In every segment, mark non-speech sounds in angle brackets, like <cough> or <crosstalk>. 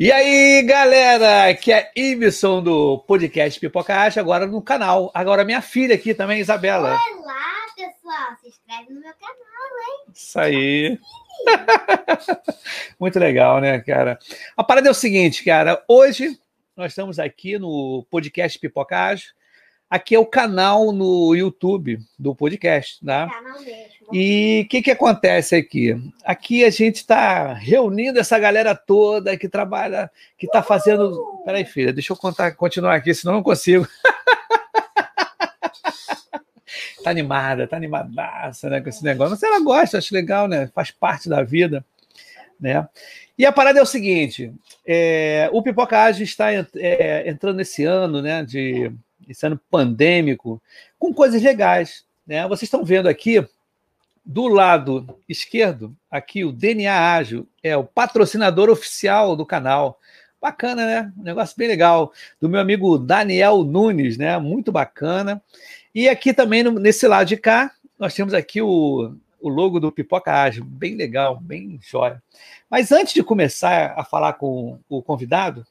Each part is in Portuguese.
E aí, galera, aqui é Ibson do podcast Pipoca Acha, agora no canal. Agora minha filha aqui também, Isabela. Olá, pessoal. Se inscreve no meu canal, hein? Isso aí. <laughs> Muito legal, né, cara? A parada é o seguinte, cara. Hoje nós estamos aqui no podcast Pipoca Acha. Aqui é o canal no YouTube do podcast, tá? Canal mesmo. E o que, que acontece aqui? Aqui a gente está reunindo essa galera toda que trabalha, que está fazendo. Peraí, filha, deixa eu contar, continuar aqui, senão eu não consigo. <laughs> tá animada, tá animadaça né, com esse negócio. Mas ela gosta, acho legal, né? Faz parte da vida, né? E a parada é o seguinte: é, o Pipoca Ágil está é, entrando nesse ano, né? De esse ano pandêmico, com coisas legais. Né? Vocês estão vendo aqui do lado esquerdo, aqui o DNA Ágil é o patrocinador oficial do canal. Bacana, né? Um negócio bem legal. Do meu amigo Daniel Nunes, né? Muito bacana. E aqui também, nesse lado de cá, nós temos aqui o, o logo do Pipoca Ágil. Bem legal, bem jóia. Mas antes de começar a falar com o convidado,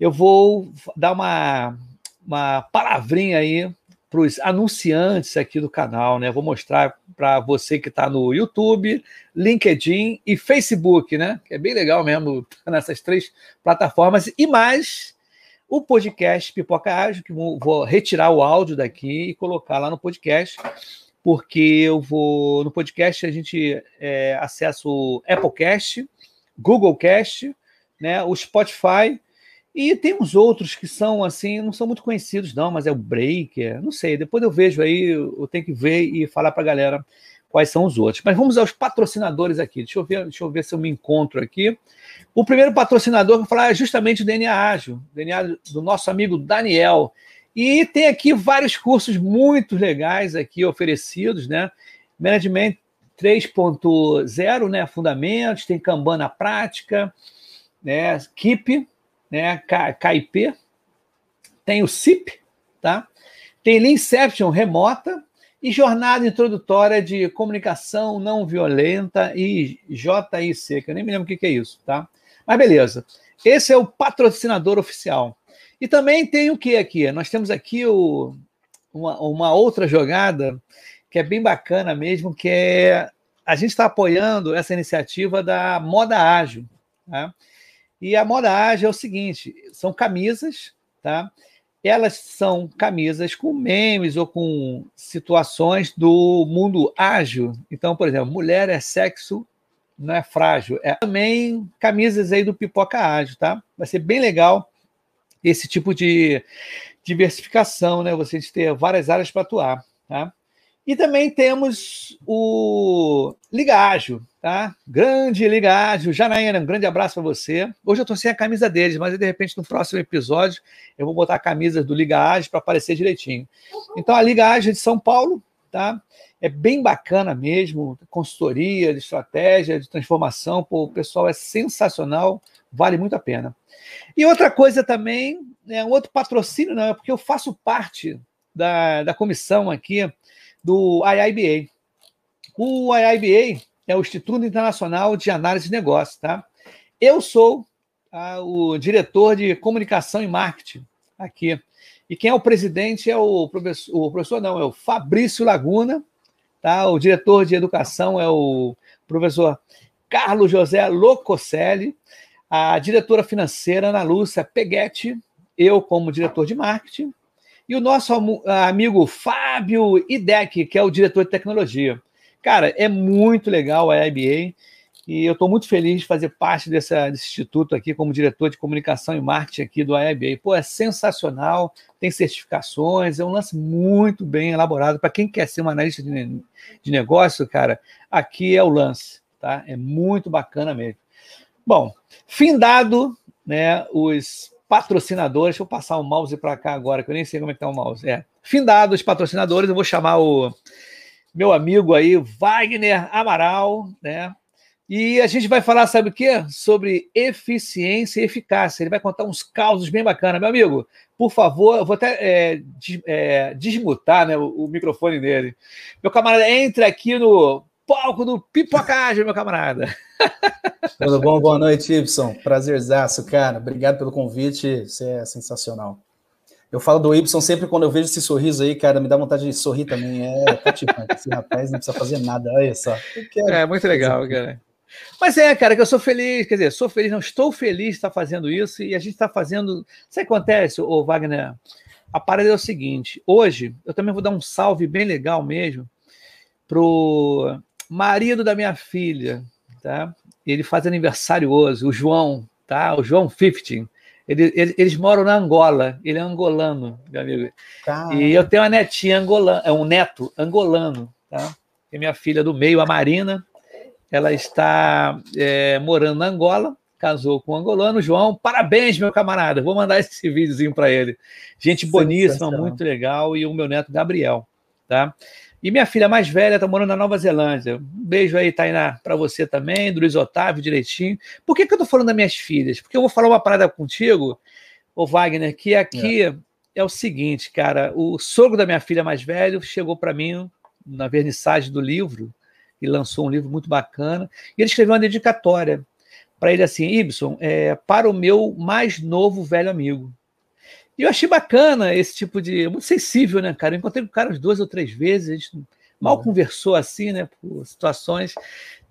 eu vou dar uma, uma palavrinha aí para os anunciantes aqui do canal, né? Vou mostrar para você que está no YouTube, LinkedIn e Facebook, né? Que é bem legal mesmo nessas três plataformas. E mais o podcast Pipoca Ágil, que vou, retirar o áudio daqui e colocar lá no podcast, porque eu vou. No podcast a gente é, acessa o Applecast, Google Cast, né? O Spotify e tem uns outros que são assim, não são muito conhecidos, não, mas é o Breaker, não sei. Depois eu vejo aí, eu tenho que ver e falar para a galera quais são os outros. Mas vamos aos patrocinadores aqui. Deixa eu ver, deixa eu ver se eu me encontro aqui. O primeiro patrocinador que eu vou falar é justamente o DNA Ágil, DNA do nosso amigo Daniel. E tem aqui vários cursos muito legais aqui oferecidos, né? Management 3.0, né? Fundamentos, tem Kanban na prática, né? Keep, né? KIP, tem o CIP, tá? Tem Leanception remota e jornada introdutória de comunicação não violenta e JIC, que eu nem me lembro o que é isso, tá? Mas beleza. Esse é o patrocinador oficial. E também tem o que aqui? Nós temos aqui o, uma, uma outra jogada que é bem bacana mesmo, que é a gente está apoiando essa iniciativa da Moda Ágil. Tá? E a moda ágil é o seguinte: são camisas, tá? Elas são camisas com memes ou com situações do mundo ágil. Então, por exemplo, mulher é sexo, não é frágil. É também camisas aí do Pipoca Ágil, tá? Vai ser bem legal esse tipo de diversificação, né? Você ter várias áreas para atuar, tá? E também temos o Liga Ágil, tá? Grande Liga Ágil. Janaína, um grande abraço para você. Hoje eu estou sem a camisa deles, mas de repente no próximo episódio eu vou botar a camisa do Liga Ágil para aparecer direitinho. Então a Liga Ágil de São Paulo, tá? É bem bacana mesmo, consultoria de estratégia, de transformação, pô, o pessoal é sensacional, vale muito a pena. E outra coisa também, é um outro patrocínio, não, é porque eu faço parte da, da comissão aqui do IIBA. O IIBA é o Instituto Internacional de Análise de Negócios, tá? Eu sou ah, o diretor de comunicação e marketing aqui. E quem é o presidente é o professor, o professor não, é o Fabrício Laguna, tá? O diretor de educação é o professor Carlos José Lococelli, a diretora financeira Ana Lúcia Peguetti, eu como diretor de marketing, e o nosso amigo Fábio Idec, que é o diretor de tecnologia. Cara, é muito legal a IBA e eu estou muito feliz de fazer parte dessa, desse instituto aqui como diretor de comunicação e marketing aqui do IBA. Pô, é sensacional, tem certificações, é um lance muito bem elaborado. Para quem quer ser um analista de, de negócio, cara, aqui é o lance, tá? É muito bacana mesmo. Bom, findado né, os patrocinadores. Deixa eu passar o mouse para cá agora, que eu nem sei como é que tá o mouse. É. Findado os patrocinadores, eu vou chamar o meu amigo aí, Wagner Amaral, né? E a gente vai falar, sabe o quê? Sobre eficiência e eficácia. Ele vai contar uns causos bem bacanas. Meu amigo, por favor, eu vou até é, des, é, desmutar né, o, o, microfone dele. Meu camarada, entre aqui no palco do Pipocagem, meu camarada. <laughs> Tudo bom? Boa noite, Ibson. Prazerzaço, cara. Obrigado pelo convite. Você é sensacional. Eu falo do Ibson sempre quando eu vejo esse sorriso aí, cara, me dá vontade de sorrir também. É cativante. Esse rapaz não precisa fazer nada. Olha só. É muito legal, cara. Mas é, cara, que eu sou feliz, quer dizer, sou feliz, não estou feliz de estar fazendo isso e a gente está fazendo. Sabe o que acontece, ô Wagner? A parada é o seguinte: hoje eu também vou dar um salve bem legal mesmo pro marido da minha filha, tá? Ele faz aniversário hoje, o João, tá? O João 15. Ele, ele, eles moram na Angola, ele é angolano, meu amigo. Caramba. E eu tenho uma netinha angolana, é um neto angolano, tá? É minha filha do meio, a Marina, ela está é, morando na Angola, casou com um angolano. João, parabéns, meu camarada. Vou mandar esse videozinho para ele. Gente boníssima, muito legal. E o meu neto Gabriel, tá? E minha filha mais velha está morando na Nova Zelândia. Um beijo aí, Tainá, para você também, do Luiz Otávio, direitinho. Por que, que eu estou falando das minhas filhas? Porque eu vou falar uma parada contigo, o Wagner, que aqui é. é o seguinte, cara. O sogro da minha filha mais velha chegou para mim na vernissagem do livro e lançou um livro muito bacana. E ele escreveu uma dedicatória para ele assim, Ibson, é, para o meu mais novo velho amigo. E eu achei bacana esse tipo de. Muito sensível, né, cara? Eu encontrei com o cara duas ou três vezes, a gente mal uhum. conversou assim, né, por situações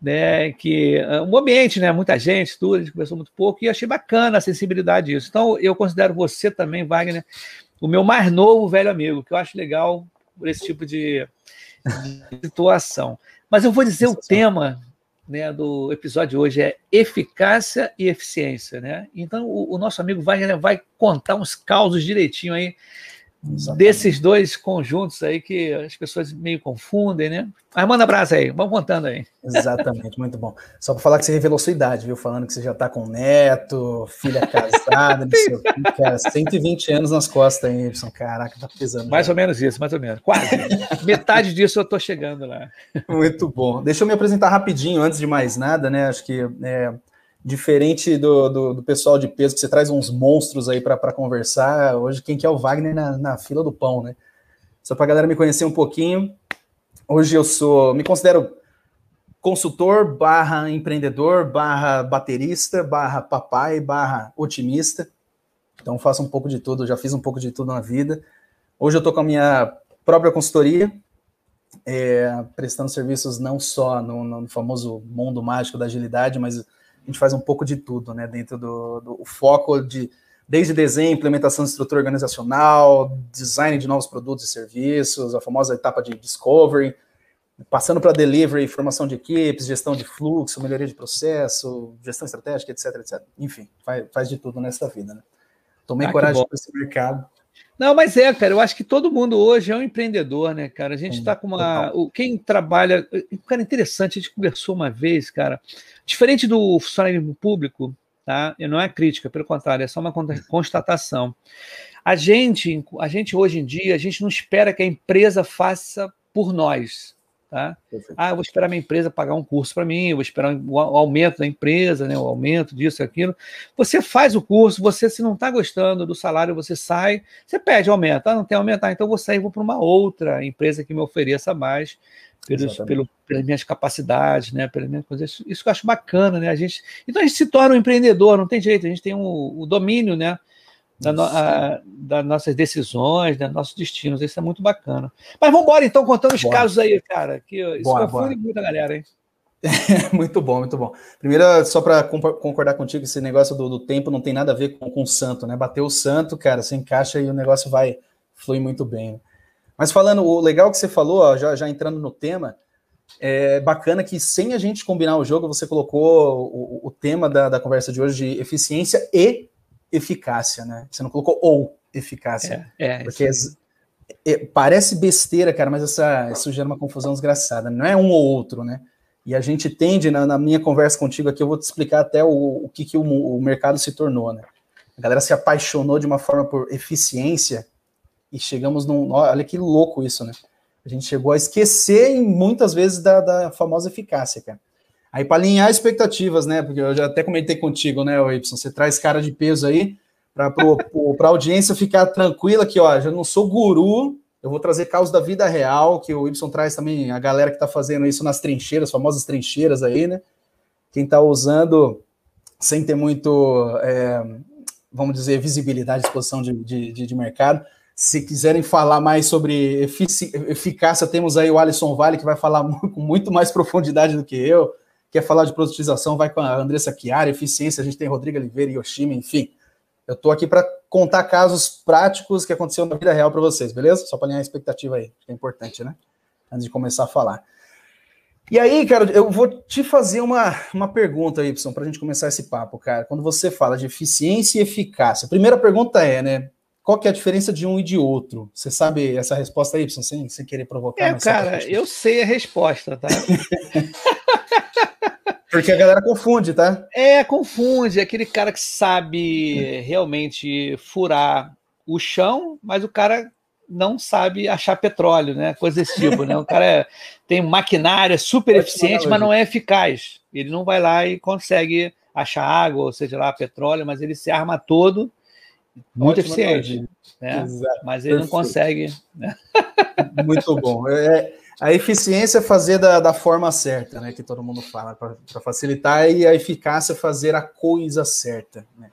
né, que ah, um ambiente, né, muita gente, tudo, a gente conversou muito pouco e achei bacana a sensibilidade disso. Então, eu considero você também, Wagner, o meu mais novo velho amigo, que eu acho legal por esse tipo de, de situação. Mas eu vou dizer o tema né, do episódio hoje é eficácia e eficiência, né? Então o, o nosso amigo Wagner vai contar uns causos direitinho aí Exatamente. desses dois conjuntos aí que as pessoas meio confundem, né? Mas manda abraço aí, vamos contando aí. Exatamente, muito bom. Só para falar que você revelou sua idade, viu? Falando que você já está com neto, filha casada, não sei o que, cara. 120 anos nas costas aí, Edson. Caraca, tá pesando. Mais ou menos isso, mais ou menos. Quase. Metade disso eu tô chegando lá. Muito bom. Deixa eu me apresentar rapidinho, antes de mais nada, né? Acho que é, Diferente do, do, do, pessoal de peso, que você traz uns monstros aí para conversar, hoje quem quer é o Wagner na, na fila do pão, né? Só para a galera me conhecer um pouquinho. Hoje eu sou, me considero consultor, barra empreendedor, barra baterista, barra papai, barra otimista. Então faço um pouco de tudo, já fiz um pouco de tudo na vida. Hoje eu estou com a minha própria consultoria, é, prestando serviços não só no, no famoso mundo mágico da agilidade, mas a gente faz um pouco de tudo, né? Dentro do, do foco de desde desenho, implementação de estrutura organizacional, design de novos produtos e serviços, a famosa etapa de discovery, passando para delivery, formação de equipes, gestão de fluxo, melhoria de processo, gestão estratégica, etc, etc. Enfim, faz, faz de tudo nessa vida, né? Tomei ah, coragem para esse mercado. Não, mas é, cara, eu acho que todo mundo hoje é um empreendedor, né, cara? A gente está com uma. Quem trabalha. Cara, interessante, a gente conversou uma vez, cara. Diferente do funcionário público, tá? E não é crítica, pelo contrário, é só uma constatação. A gente, a gente hoje em dia, a gente não espera que a empresa faça por nós. Tá? Ah, eu vou esperar minha empresa pagar um curso para mim, eu vou esperar o aumento da empresa, né, o aumento disso e aquilo. Você faz o curso, você, se não está gostando do salário, você sai, você pede aumento. Ah, não tem aumentar, então vou sair vou para uma outra empresa que me ofereça mais pelos, pelo, pelas minhas capacidades, né? Pelas minhas coisas. Isso que eu acho bacana, né? A gente, então a gente se torna um empreendedor, não tem jeito, a gente tem um, o domínio, né? Da no, a, das nossas decisões, dos nossos destinos, isso é muito bacana. Mas vamos embora então, contando os bora. casos aí, cara, que isso bora, confunde bora. muita galera, hein? <laughs> muito bom, muito bom. Primeiro, só para concordar contigo, esse negócio do, do, tempo não tem nada a ver com, com o santo, né? Bateu o santo, cara, você encaixa e o negócio vai fluir muito bem. Né? Mas falando, o legal que você falou, ó, já, já entrando no tema, é bacana que sem a gente combinar o jogo, você colocou o, o tema da, da conversa de hoje de eficiência e eficácia, né? Você não colocou ou eficácia. É, é porque é, é, parece besteira, cara, mas essa, isso gera uma confusão desgraçada. Não é um ou outro, né? E a gente tende, na, na minha conversa contigo aqui, eu vou te explicar até o, o que, que o, o mercado se tornou, né? A galera se apaixonou de uma forma por eficiência e chegamos num. Olha que louco isso, né? A gente chegou a esquecer muitas vezes da, da famosa eficácia, cara. Aí, para alinhar expectativas, né? Porque eu já até comentei contigo, né, Y? Você traz cara de peso aí para <laughs> a audiência ficar tranquila que, ó, já não sou guru Eu vou trazer casos da vida real, que o Y traz também a galera que está fazendo isso nas trincheiras, famosas trincheiras aí, né? Quem está usando sem ter muito, é, vamos dizer, visibilidade, exposição de, de, de, mercado. Se quiserem falar mais sobre eficácia, temos aí o Alisson Vale, que vai falar <laughs> com muito mais profundidade do que eu. Quer falar de produtização, vai com a Andressa Chiara, eficiência, a gente tem Rodrigo Oliveira e Yoshima, enfim. Eu estou aqui para contar casos práticos que aconteceram na vida real para vocês, beleza? Só para alinhar a expectativa aí, que é importante, né? Antes de começar a falar. E aí, cara, eu vou te fazer uma, uma pergunta, Y, para a gente começar esse papo, cara. Quando você fala de eficiência e eficácia, a primeira pergunta é, né? Qual que é a diferença de um e de outro? Você sabe essa resposta, Y, sem, sem querer provocar? É, cara, eu sei a resposta, tá? <laughs> Porque a galera confunde, tá? É, confunde. Aquele cara que sabe realmente furar o chão, mas o cara não sabe achar petróleo, né? Coisa desse tipo, né? O cara é, tem maquinária super eficiente, mas não é eficaz. Ele não vai lá e consegue achar água, ou seja lá, petróleo, mas ele se arma todo muito Ótima eficiente. Né? Mas ele Perfeito. não consegue. Né? Muito bom. É, a eficiência é fazer da, da forma certa, né? Que todo mundo fala, para facilitar, e a eficácia é fazer a coisa certa. Né?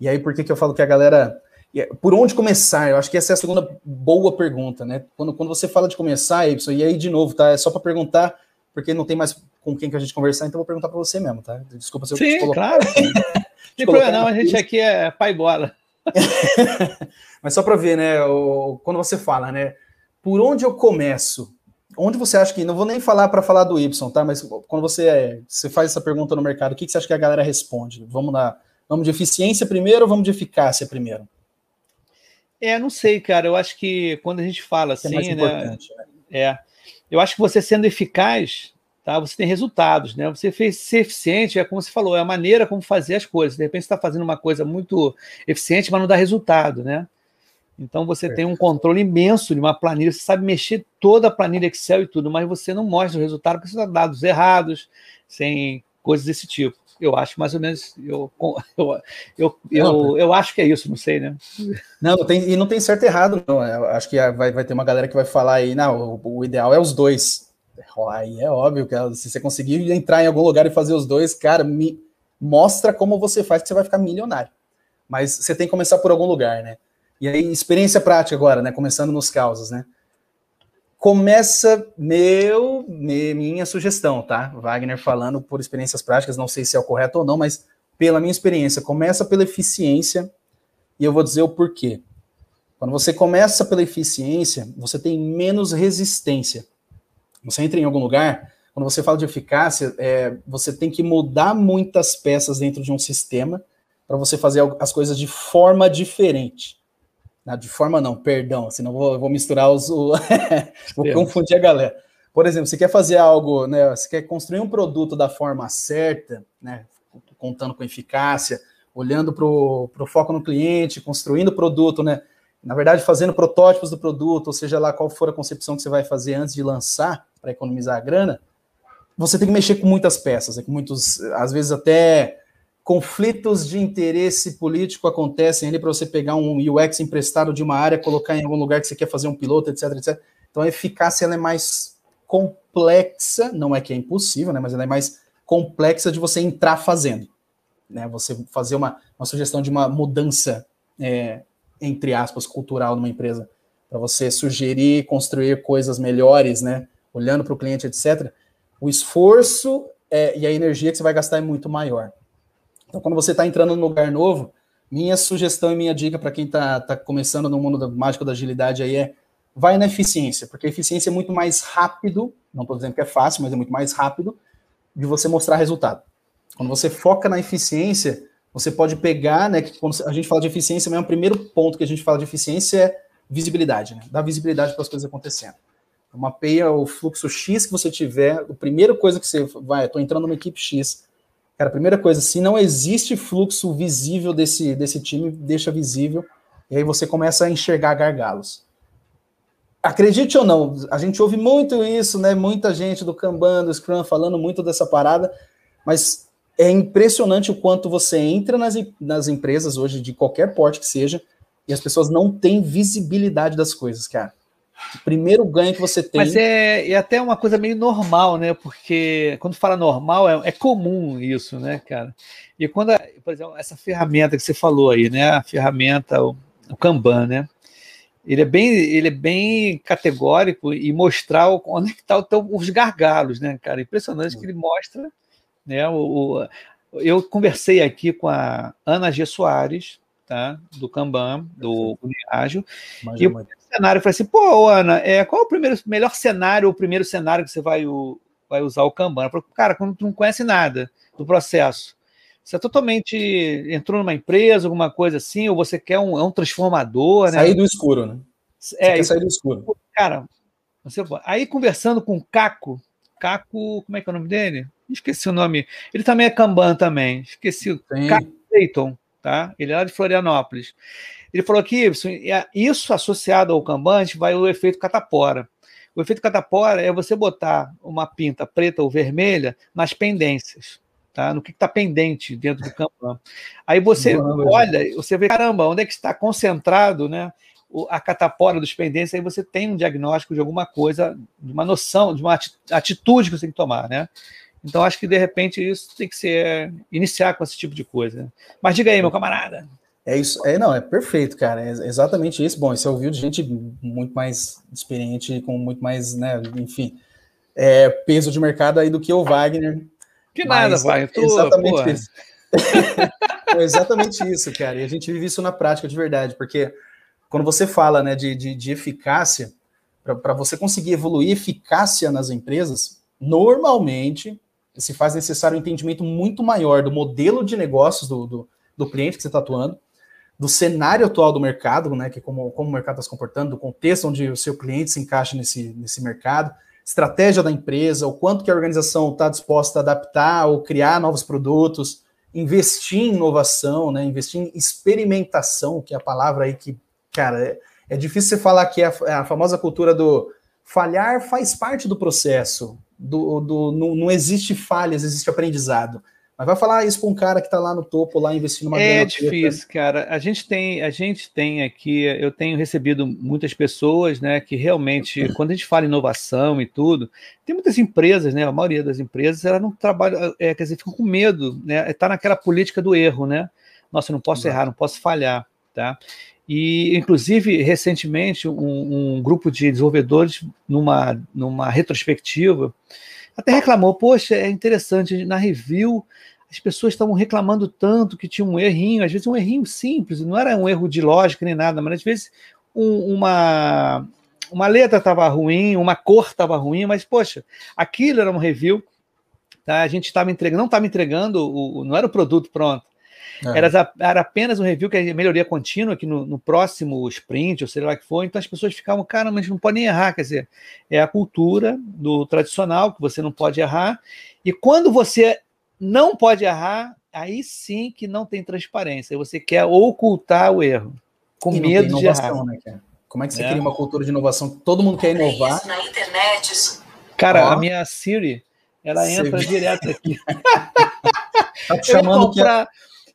E aí, por que, que eu falo que a galera. É, por onde começar? Eu acho que essa é a segunda boa pergunta, né? Quando, quando você fala de começar, Y, e aí, de novo, tá? É só para perguntar, porque não tem mais com quem que a gente conversar, então eu vou perguntar para você mesmo, tá? Desculpa se eu Sim, <laughs> te colocar. claro. Não problema, não, a gente aqui é pai bola. <laughs> Mas só para ver, né? O, quando você fala, né? Por onde eu começo? Onde você acha que. Não vou nem falar para falar do Y, tá? Mas quando você, você faz essa pergunta no mercado, o que, que você acha que a galera responde? Vamos lá. Vamos de eficiência primeiro ou vamos de eficácia primeiro? É, não sei, cara. Eu acho que quando a gente fala assim, é né, né? É. Eu acho que você sendo eficaz, tá? Você tem resultados, né? Você fez ser eficiente, é como você falou, é a maneira como fazer as coisas. De repente você está fazendo uma coisa muito eficiente, mas não dá resultado, né? Então você tem um controle imenso de uma planilha, você sabe mexer toda a planilha Excel e tudo, mas você não mostra o resultado porque você dá dados errados, sem coisas desse tipo. Eu acho mais ou menos, eu, <laughs> eu, eu, eu, eu acho que é isso, não sei, né? Não, não tem, e não tem certo e errado, não. Eu acho que vai, vai ter uma galera que vai falar aí, não, o, o ideal é os dois. Aí é óbvio que se você conseguir entrar em algum lugar e fazer os dois, cara, me mostra como você faz que você vai ficar milionário. Mas você tem que começar por algum lugar, né? E aí, experiência prática agora, né? Começando nos causas, né? Começa meu, minha sugestão, tá? Wagner falando por experiências práticas, não sei se é o correto ou não, mas pela minha experiência, começa pela eficiência e eu vou dizer o porquê. Quando você começa pela eficiência, você tem menos resistência. Você entra em algum lugar, quando você fala de eficácia, é, você tem que mudar muitas peças dentro de um sistema para você fazer as coisas de forma diferente. Ah, de forma não, perdão, senão vou, vou misturar os. O, <laughs> vou confundir a galera. Por exemplo, você quer fazer algo, né? Você quer construir um produto da forma certa, né? Contando com eficácia, olhando para o foco no cliente, construindo o produto, né? Na verdade, fazendo protótipos do produto, ou seja lá qual for a concepção que você vai fazer antes de lançar para economizar a grana, você tem que mexer com muitas peças, né? com muitos, às vezes até conflitos de interesse político acontecem ali para você pegar um UX emprestado de uma área, colocar em algum lugar que você quer fazer um piloto, etc, etc. Então a eficácia ela é mais complexa, não é que é impossível, né, mas ela é mais complexa de você entrar fazendo. Né, você fazer uma, uma sugestão de uma mudança, é, entre aspas, cultural numa empresa, para você sugerir, construir coisas melhores, né, olhando para o cliente, etc. O esforço é, e a energia que você vai gastar é muito maior. Então, quando você está entrando num lugar novo, minha sugestão e minha dica para quem está tá começando no mundo do mágico da agilidade aí é vai na eficiência, porque a eficiência é muito mais rápido, não estou dizendo que é fácil, mas é muito mais rápido de você mostrar resultado. Quando você foca na eficiência, você pode pegar, né, que quando a gente fala de eficiência, mesmo o primeiro ponto que a gente fala de eficiência é visibilidade, né? Dar visibilidade para as coisas acontecendo. Mapeia o fluxo X que você tiver, a primeira coisa que você vai, estou entrando numa equipe X, Cara, primeira coisa, se não existe fluxo visível desse, desse time, deixa visível, e aí você começa a enxergar gargalos. Acredite ou não, a gente ouve muito isso, né? Muita gente do Kanban, do Scrum falando muito dessa parada, mas é impressionante o quanto você entra nas, nas empresas hoje, de qualquer porte que seja, e as pessoas não têm visibilidade das coisas, cara. Primeiro ganho que você tem. Mas é, é até uma coisa meio normal, né? Porque quando fala normal, é, é comum isso, né, cara? E quando, por exemplo, essa ferramenta que você falou aí, né? A ferramenta, o, o Kanban, né? Ele é bem, ele é bem categórico e mostrar onde é que estão tá os gargalos, né, cara? Impressionante que ele mostra, né? O, o, eu conversei aqui com a Ana G. Soares, tá? Do Kanban, do Uniágil, e o cenário, eu falei assim, pô, Ana, é, qual é o primeiro, melhor cenário, o primeiro cenário que você vai, o, vai usar o Kanban? Eu falei, cara, quando tu não conhece nada do processo, você é totalmente entrou numa empresa, alguma coisa assim, ou você quer um, é um transformador, né? Sair do escuro, né? Você é, quer sair do escuro. Cara, você, aí conversando com o Caco, Caco, como é que é o nome dele? Esqueci o nome. Ele também é Kanban também. Esqueci. Sim. Caco Clayton, tá? Ele é lá de Florianópolis. Ele falou que isso, isso associado ao Kanban, vai o efeito catapora. O efeito catapora é você botar uma pinta preta ou vermelha nas pendências tá? no que está pendente dentro do campo. Aí você olha, você vê, caramba, onde é que está concentrado né, a catapora dos pendentes, aí você tem um diagnóstico de alguma coisa, de uma noção, de uma atitude que você tem que tomar, né? Então, acho que, de repente, isso tem que ser, iniciar com esse tipo de coisa. Mas diga aí, meu camarada. É isso, é não, é perfeito, cara, é exatamente isso. Bom, você ouviu de gente muito mais experiente, com muito mais, né, enfim, é, peso de mercado aí do que o Wagner, que nada, vai. Tô, exatamente porra. isso. <laughs> é exatamente isso, cara. E a gente vive isso na prática de verdade, porque quando você fala né, de, de, de eficácia, para você conseguir evoluir eficácia nas empresas, normalmente se faz necessário um entendimento muito maior do modelo de negócios do, do, do cliente que você está atuando, do cenário atual do mercado, né, que como, como o mercado está se comportando, do contexto onde o seu cliente se encaixa nesse, nesse mercado, estratégia da empresa, o quanto que a organização está disposta a adaptar ou criar novos produtos, investir em inovação, né, investir em experimentação, que é a palavra aí que, cara, é, é difícil você falar que é a, é a, famosa cultura do falhar faz parte do processo, do, do não, não existe falhas, existe aprendizado. Mas vai falar isso para um cara que está lá no topo, lá investindo uma É difícil, cara. A gente tem, a gente tem aqui, eu tenho recebido muitas pessoas, né, que realmente, quando a gente fala inovação e tudo, tem muitas empresas, né, a maioria das empresas, elas não trabalham, é, quer dizer, ficam com medo, né, está naquela política do erro, né? Nossa, eu não posso errar, não posso falhar, tá? E, inclusive, recentemente, um, um grupo de desenvolvedores, numa, numa retrospectiva, até reclamou, poxa, é interessante, na review as pessoas estavam reclamando tanto que tinha um errinho, às vezes um errinho simples, não era um erro de lógica nem nada, mas às vezes um, uma, uma letra estava ruim, uma cor estava ruim, mas poxa, aquilo era um review, tá? a gente estava entregando, não estava entregando, o, não era o produto pronto, é. Era, era, apenas um review que é melhoria contínua, que no, no, próximo sprint, ou sei lá que for, então as pessoas ficavam, cara, mas não podem errar, quer dizer, é a cultura do tradicional, que você não pode errar, e quando você não pode errar, aí sim que não tem transparência, você quer ocultar o erro, com e medo de errar. Né, Como é que você é. cria uma cultura de inovação? Todo mundo quer inovar. Isso na internet. Isso... Cara, a minha Siri, ela entra direto aqui. <laughs> tá te chamando comprar... que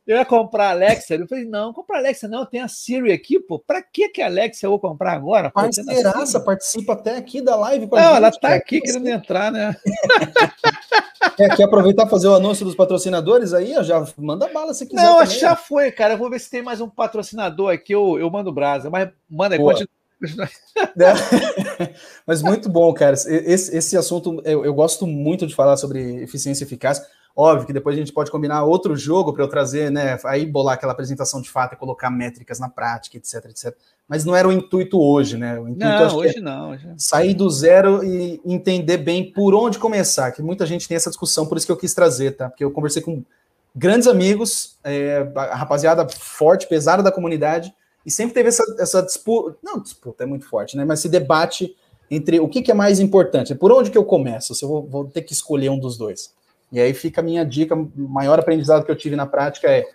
eu ia comprar a Alexa. Eu falei, não, comprar a Alexa, não. Tem a Siri aqui, pô. Pra que, que a Alexa eu vou comprar agora? Parceiraça, participa até aqui da live com a não, gente. ela tá aqui querendo entrar, né? Quer, <laughs> quer aproveitar e fazer o anúncio dos patrocinadores aí? Já manda bala se quiser. Não, também, já né? foi, cara. Eu vou ver se tem mais um patrocinador aqui. Eu, eu mando brasa. Mas manda aí, continua. <laughs> Mas muito bom, cara. Esse, esse assunto eu, eu gosto muito de falar sobre eficiência e eficácia Óbvio que depois a gente pode combinar outro jogo para eu trazer, né? Aí bolar aquela apresentação de fato e colocar métricas na prática, etc, etc. Mas não era o intuito hoje, né? O intuito não, hoje é não. Hoje... Sair do zero e entender bem por onde começar, que muita gente tem essa discussão, por isso que eu quis trazer, tá? Porque eu conversei com grandes amigos, é, a rapaziada forte, pesada da comunidade, e sempre teve essa, essa disputa, não disputa é muito forte, né? Mas esse debate entre o que, que é mais importante, por onde que eu começo, se eu vou, vou ter que escolher um dos dois. E aí fica a minha dica, o maior aprendizado que eu tive na prática é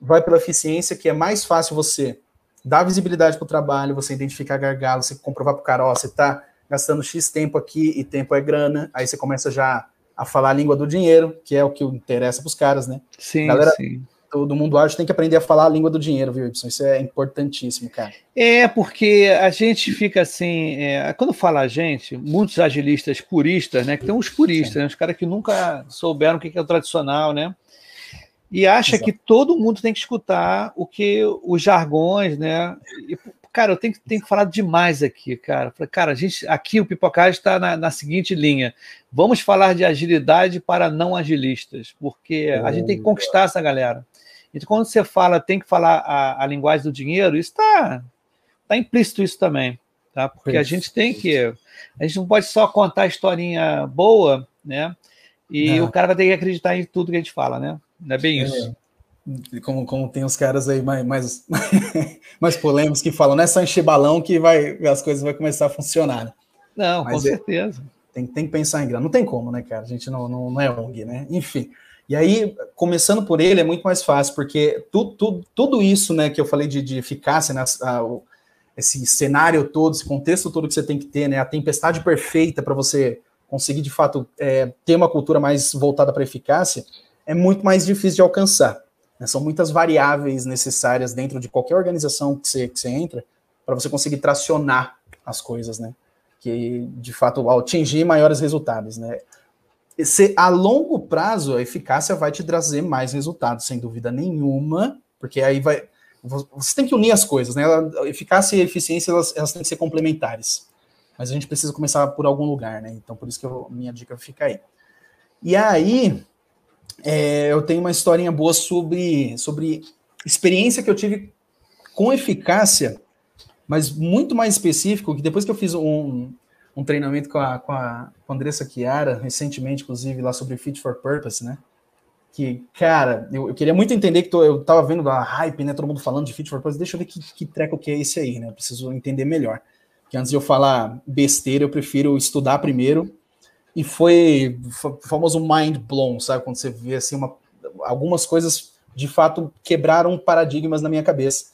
vai pela eficiência, que é mais fácil você dar visibilidade para o trabalho, você identificar gargalo, você comprovar para o cara, ó, você está gastando X tempo aqui e tempo é grana, aí você começa já a falar a língua do dinheiro, que é o que interessa para os caras, né? Sim, galera, sim. Do mundo ágil tem que aprender a falar a língua do dinheiro, viu, Y? Isso é importantíssimo, cara. É, porque a gente fica assim. É, quando fala a gente, muitos agilistas puristas, né? Que tem uns puristas, né, os caras que nunca souberam o que é o tradicional, né? E acha Exato. que todo mundo tem que escutar o que os jargões, né? E, cara, eu tenho, tenho que falar demais aqui, cara. Cara, a gente, aqui o Pipocagem está na, na, seguinte linha. Vamos falar de agilidade para não agilistas, porque a gente tem que conquistar essa galera. Então, quando você fala, tem que falar a, a linguagem do dinheiro, isso está tá implícito isso também, tá? Porque a gente tem que. A gente não pode só contar historinha boa, né? E não. o cara vai ter que acreditar em tudo que a gente fala, né? Não é bem é. isso. Como, como tem os caras aí mais, mais, <laughs> mais polêmicos que falam, não é só encher balão que vai, as coisas vão começar a funcionar. Né? Não, Mas com é, certeza. Tem, tem que pensar em grana. Não tem como, né, cara? A gente não, não, não é ONG, né? Enfim. E aí, começando por ele, é muito mais fácil, porque tu, tu, tudo isso né, que eu falei de, de eficácia, né, a, o, esse cenário todo, esse contexto todo que você tem que ter, né, a tempestade perfeita para você conseguir, de fato, é, ter uma cultura mais voltada para eficácia, é muito mais difícil de alcançar. Né? São muitas variáveis necessárias dentro de qualquer organização que você, que você entra para você conseguir tracionar as coisas, né? Que, de fato, atingir maiores resultados, né? se, a longo prazo, a eficácia vai te trazer mais resultados, sem dúvida nenhuma, porque aí vai. Você tem que unir as coisas, né? Eficácia e eficiência elas, elas têm que ser complementares. Mas a gente precisa começar por algum lugar, né? Então, por isso que eu, minha dica fica aí. E aí, é, eu tenho uma historinha boa sobre, sobre experiência que eu tive com eficácia, mas muito mais específico, que depois que eu fiz um, um treinamento com a, com a, Andressa Chiara, recentemente, inclusive, lá sobre Fit for Purpose, né? Que, cara, eu, eu queria muito entender que tô, eu tava vendo a hype, né? Todo mundo falando de Fit for Purpose. Deixa eu ver que, que treco que é esse aí, né? Preciso entender melhor. Que antes de eu falar besteira, eu prefiro estudar primeiro. E foi o famoso mind blown, sabe? Quando você vê assim, uma, algumas coisas de fato quebraram paradigmas na minha cabeça.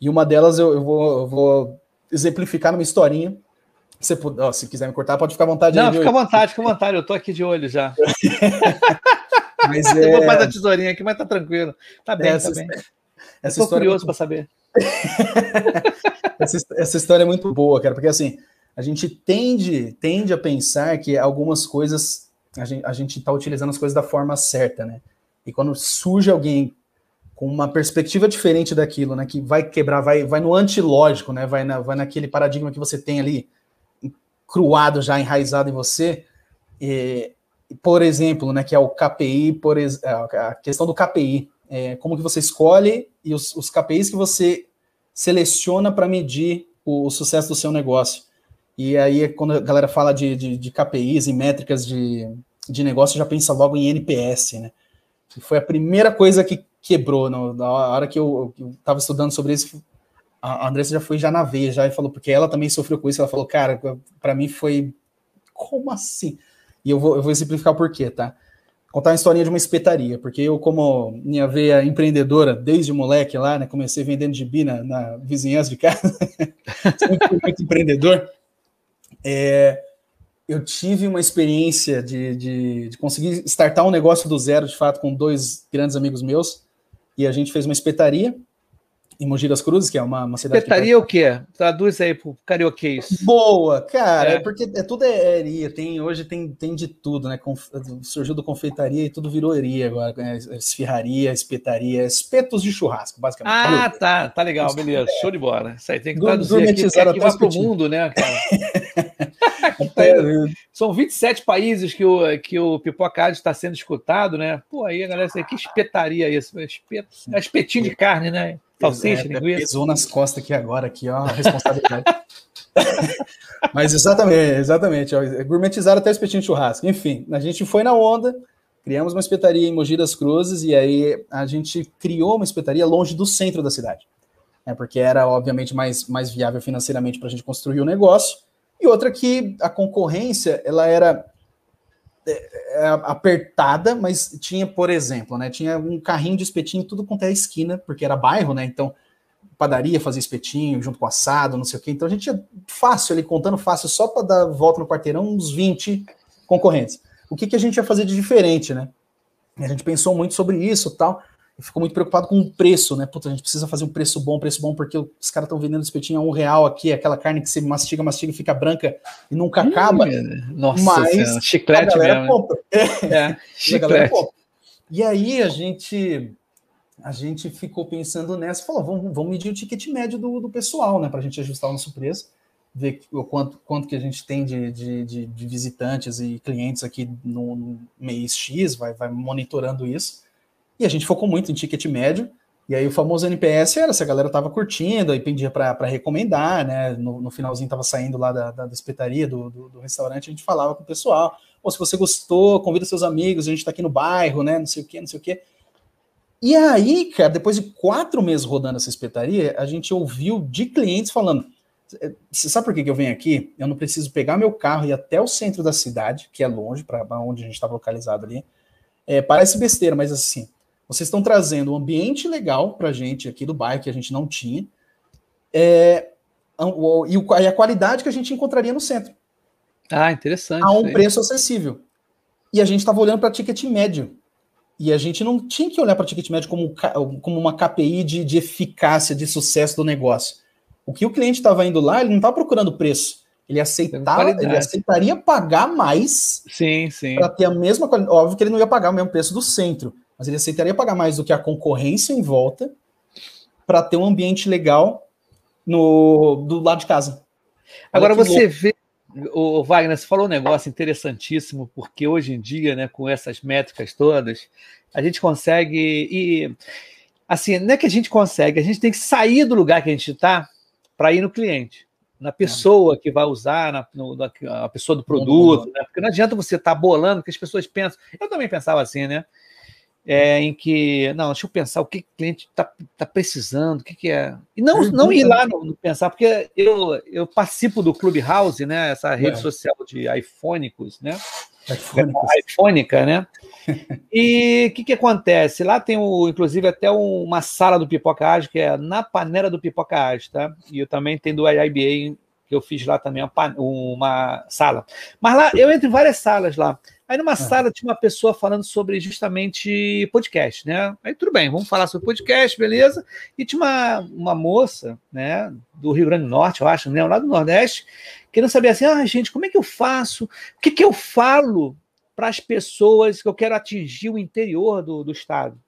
E uma delas eu, eu, vou, eu vou exemplificar numa historinha se, oh, se quiser me cortar, pode ficar à vontade. Não, aí, fica à vontade, fica à vontade. Eu tô aqui de olho já. <laughs> <laughs> mas é... Eu vou fazer a tesourinha aqui, mas tá tranquilo. Tá bem, essa, tá bem. Essa eu tô curioso é muito... para saber. <laughs> essa, essa história é muito boa, cara, porque assim, a gente tende, tende a pensar que algumas coisas a gente, a gente tá utilizando as coisas da forma certa, né? E quando surge alguém com uma perspectiva diferente daquilo, né, que vai quebrar, vai, vai no antilógico, né, vai, na, vai naquele paradigma que você tem ali, cruado já enraizado em você, e, por exemplo, né, que é o KPI, por a questão do KPI, é, como que você escolhe e os, os KPIs que você seleciona para medir o, o, sucesso do seu negócio. E aí, quando a galera fala de, de, de KPIs e métricas de, de negócio, já pensa logo em NPS, né? E foi a primeira coisa que quebrou no, na hora que eu estava estudando sobre isso a Andressa já foi já na veia, já e falou, porque ela também sofreu com isso, ela falou, cara, para mim foi. Como assim? E eu vou, eu vou exemplificar o porquê, tá? Contar uma historinha de uma espetaria, porque eu, como minha veia empreendedora, desde moleque lá, né? Comecei vendendo gibi na, na vizinhança de casa, <laughs> sempre muito empreendedor. É, eu tive uma experiência de, de, de, conseguir startar um negócio do zero, de fato, com dois grandes amigos meus, e a gente fez uma espetaria, em Mogi das Cruzes, que é uma, uma cidade. Espetaria que... o quê? Traduz aí pro carioquês. Boa, cara, é. porque é tudo é eria, tem, hoje tem, tem de tudo, né? Conf, surgiu do confeitaria e tudo virou eria agora. Né? Esfirraria, espetaria, espetos de churrasco, basicamente. Ah, tá, tá legal, beleza, show de bola. Isso aí tem que traduzir aqui, aqui vai pro mundo, né, cara? <laughs> <laughs> São 27 países que o, que o Pipocado está sendo escutado, né? Pô, aí a galera, que espetaria isso? Espeto, é espetinho de carne, né? Salsicha, é, linguiça. Pesou nas costas aqui agora, aqui, ó, a responsabilidade. <laughs> Mas exatamente, exatamente. Ó, gourmetizaram até o espetinho de churrasco. Enfim, a gente foi na onda, criamos uma espetaria em Mogi das Cruzes e aí a gente criou uma espetaria longe do centro da cidade. É, porque era, obviamente, mais, mais viável financeiramente para a gente construir o negócio. E outra que a concorrência, ela era é, é, apertada, mas tinha, por exemplo, né, tinha um carrinho de espetinho tudo quanto é esquina, porque era bairro, né, então padaria fazia espetinho junto com assado, não sei o quê, então a gente tinha fácil ali, contando fácil, só para dar volta no quarteirão, uns 20 concorrentes. O que, que a gente ia fazer de diferente, né? A gente pensou muito sobre isso tal, ficou muito preocupado com o preço, né? Puta, a gente precisa fazer um preço bom, preço bom, porque os caras estão vendendo espetinho a um real aqui, aquela carne que você mastiga, mastiga, fica branca e nunca hum, acaba. Nossa, mas chiclete mesmo. <laughs> É, é chiclete. E aí a gente a gente ficou pensando nessa, falou, vamos, vamos medir o ticket médio do, do pessoal, né? Para a gente ajustar o nosso preço, ver o quanto, quanto que a gente tem de, de, de, de visitantes e clientes aqui no, no mês X, vai, vai monitorando isso. E a gente focou muito em ticket médio. E aí o famoso NPS era se a galera tava curtindo e pedia para recomendar, né? No, no, finalzinho tava saindo lá da, da, da espetaria, do, do, do, restaurante, a gente falava com o pessoal, ou se você gostou, convida seus amigos, a gente tá aqui no bairro, né? Não sei o que, não sei o que. E aí, cara, depois de quatro meses rodando essa espetaria, a gente ouviu de clientes falando: você sabe por que, que eu venho aqui? Eu não preciso pegar meu carro e ir até o centro da cidade, que é longe, para onde a gente estava localizado ali. É, parece besteira, mas assim, vocês estão trazendo um ambiente legal para a gente aqui do bairro que a gente não tinha. É, e a qualidade que a gente encontraria no centro. Ah, interessante. A um preço acessível. E a gente estava olhando para ticket médio. E a gente não tinha que olhar para ticket médio como, como uma KPI de, de eficácia, de sucesso do negócio. O que o cliente estava indo lá, ele não estava procurando preço. Ele, aceitava, ele aceitaria pagar mais para ter a mesma qualidade. Óbvio que ele não ia pagar o mesmo preço do centro, mas ele aceitaria pagar mais do que a concorrência em volta para ter um ambiente legal no do lado de casa. Agora você louco. vê, o Wagner, você falou um negócio interessantíssimo, porque hoje em dia, né, com essas métricas todas, a gente consegue e assim, não é que a gente consegue, a gente tem que sair do lugar que a gente está para ir no cliente, na pessoa que vai usar, na, no, na pessoa do produto, né? porque não adianta você estar tá bolando, que as pessoas pensam. Eu também pensava assim, né? É, em que, não, deixa eu pensar o que o cliente está tá precisando, o que, que é. E não, não ir lá no, no, pensar, porque eu, eu participo do Clubhouse, né? Essa rede é. social de iPhônicos, né? iPhônica, né? E o que, que acontece? Lá tem, o, inclusive, até uma sala do Pipoca Ágil, que é na panela do Pipoca Ágil, tá? E eu também tenho do IIBA, que eu fiz lá também, uma, uma sala. Mas lá, eu entro em várias salas lá. Aí numa é. sala tinha uma pessoa falando sobre justamente podcast, né? Aí tudo bem, vamos falar sobre podcast, beleza? E tinha uma, uma moça, né, do Rio Grande do Norte, eu acho, né, lá do Nordeste, querendo saber assim, ah, gente, como é que eu faço? O que, que eu falo para as pessoas que eu quero atingir o interior do, do estado?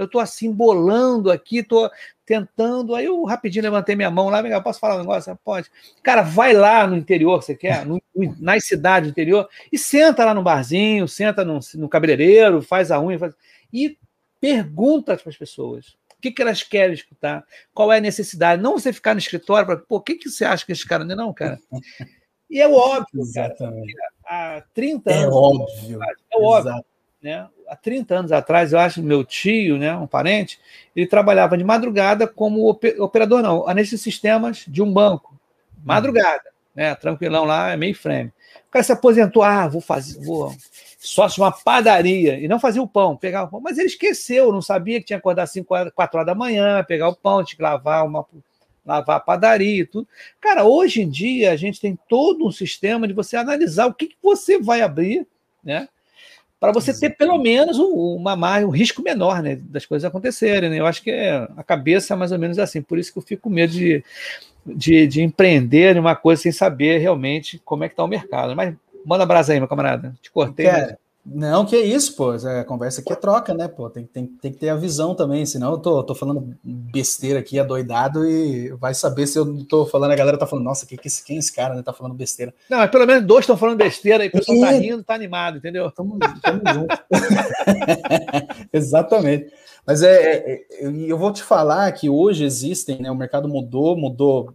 Eu estou assim, bolando aqui, estou tentando. Aí eu rapidinho levantei minha mão lá, posso falar um negócio? Pode. Cara, vai lá no interior, você quer? No, nas cidades do interior, e senta lá no barzinho, senta no, no cabeleireiro, faz a unha, faz... e pergunta para as pessoas. O que, que elas querem escutar? Qual é a necessidade? Não você ficar no escritório para, pô, o que, que você acha que esse cara não é, não, cara? <laughs> E é óbvio, cara. Há 30 é anos. Óbvio. É óbvio. Né? há 30 anos atrás, eu acho, meu tio, né, um parente, ele trabalhava de madrugada como operador, não, nesses sistemas de um banco. Madrugada, né, tranquilão lá, é meio frame. O cara se aposentou, ah, vou fazer, vou sócio uma padaria, e não fazia o pão, pegava o pão, mas ele esqueceu, não sabia que tinha que acordar 5, 4 horas da manhã, pegar o pão, tinha que lavar uma lavar a padaria e tudo. Cara, hoje em dia a gente tem todo um sistema de você analisar o que, que você vai abrir, né? Para você ter pelo menos uma margem, um risco menor né, das coisas acontecerem. Né? Eu acho que é, a cabeça é mais ou menos assim, por isso que eu fico com medo de, de, de empreender uma coisa sem saber realmente como é que está o mercado. Mas manda brasa aí, meu camarada. Te cortei. Cara, não, que é isso, pô. A conversa aqui é troca, né, pô? Tem, tem, tem que ter a visão também, senão eu tô, tô falando besteira aqui, adoidado, e vai saber se eu tô falando, a galera tá falando, nossa, que, que, quem é esse cara, né? Tá falando besteira. Não, mas pelo menos dois estão falando besteira e o pessoal tá rindo, tá animado, entendeu? Tamo, tamo junto. <laughs> Exatamente. Mas é, é, é eu vou te falar que hoje existem, né? O mercado mudou, mudou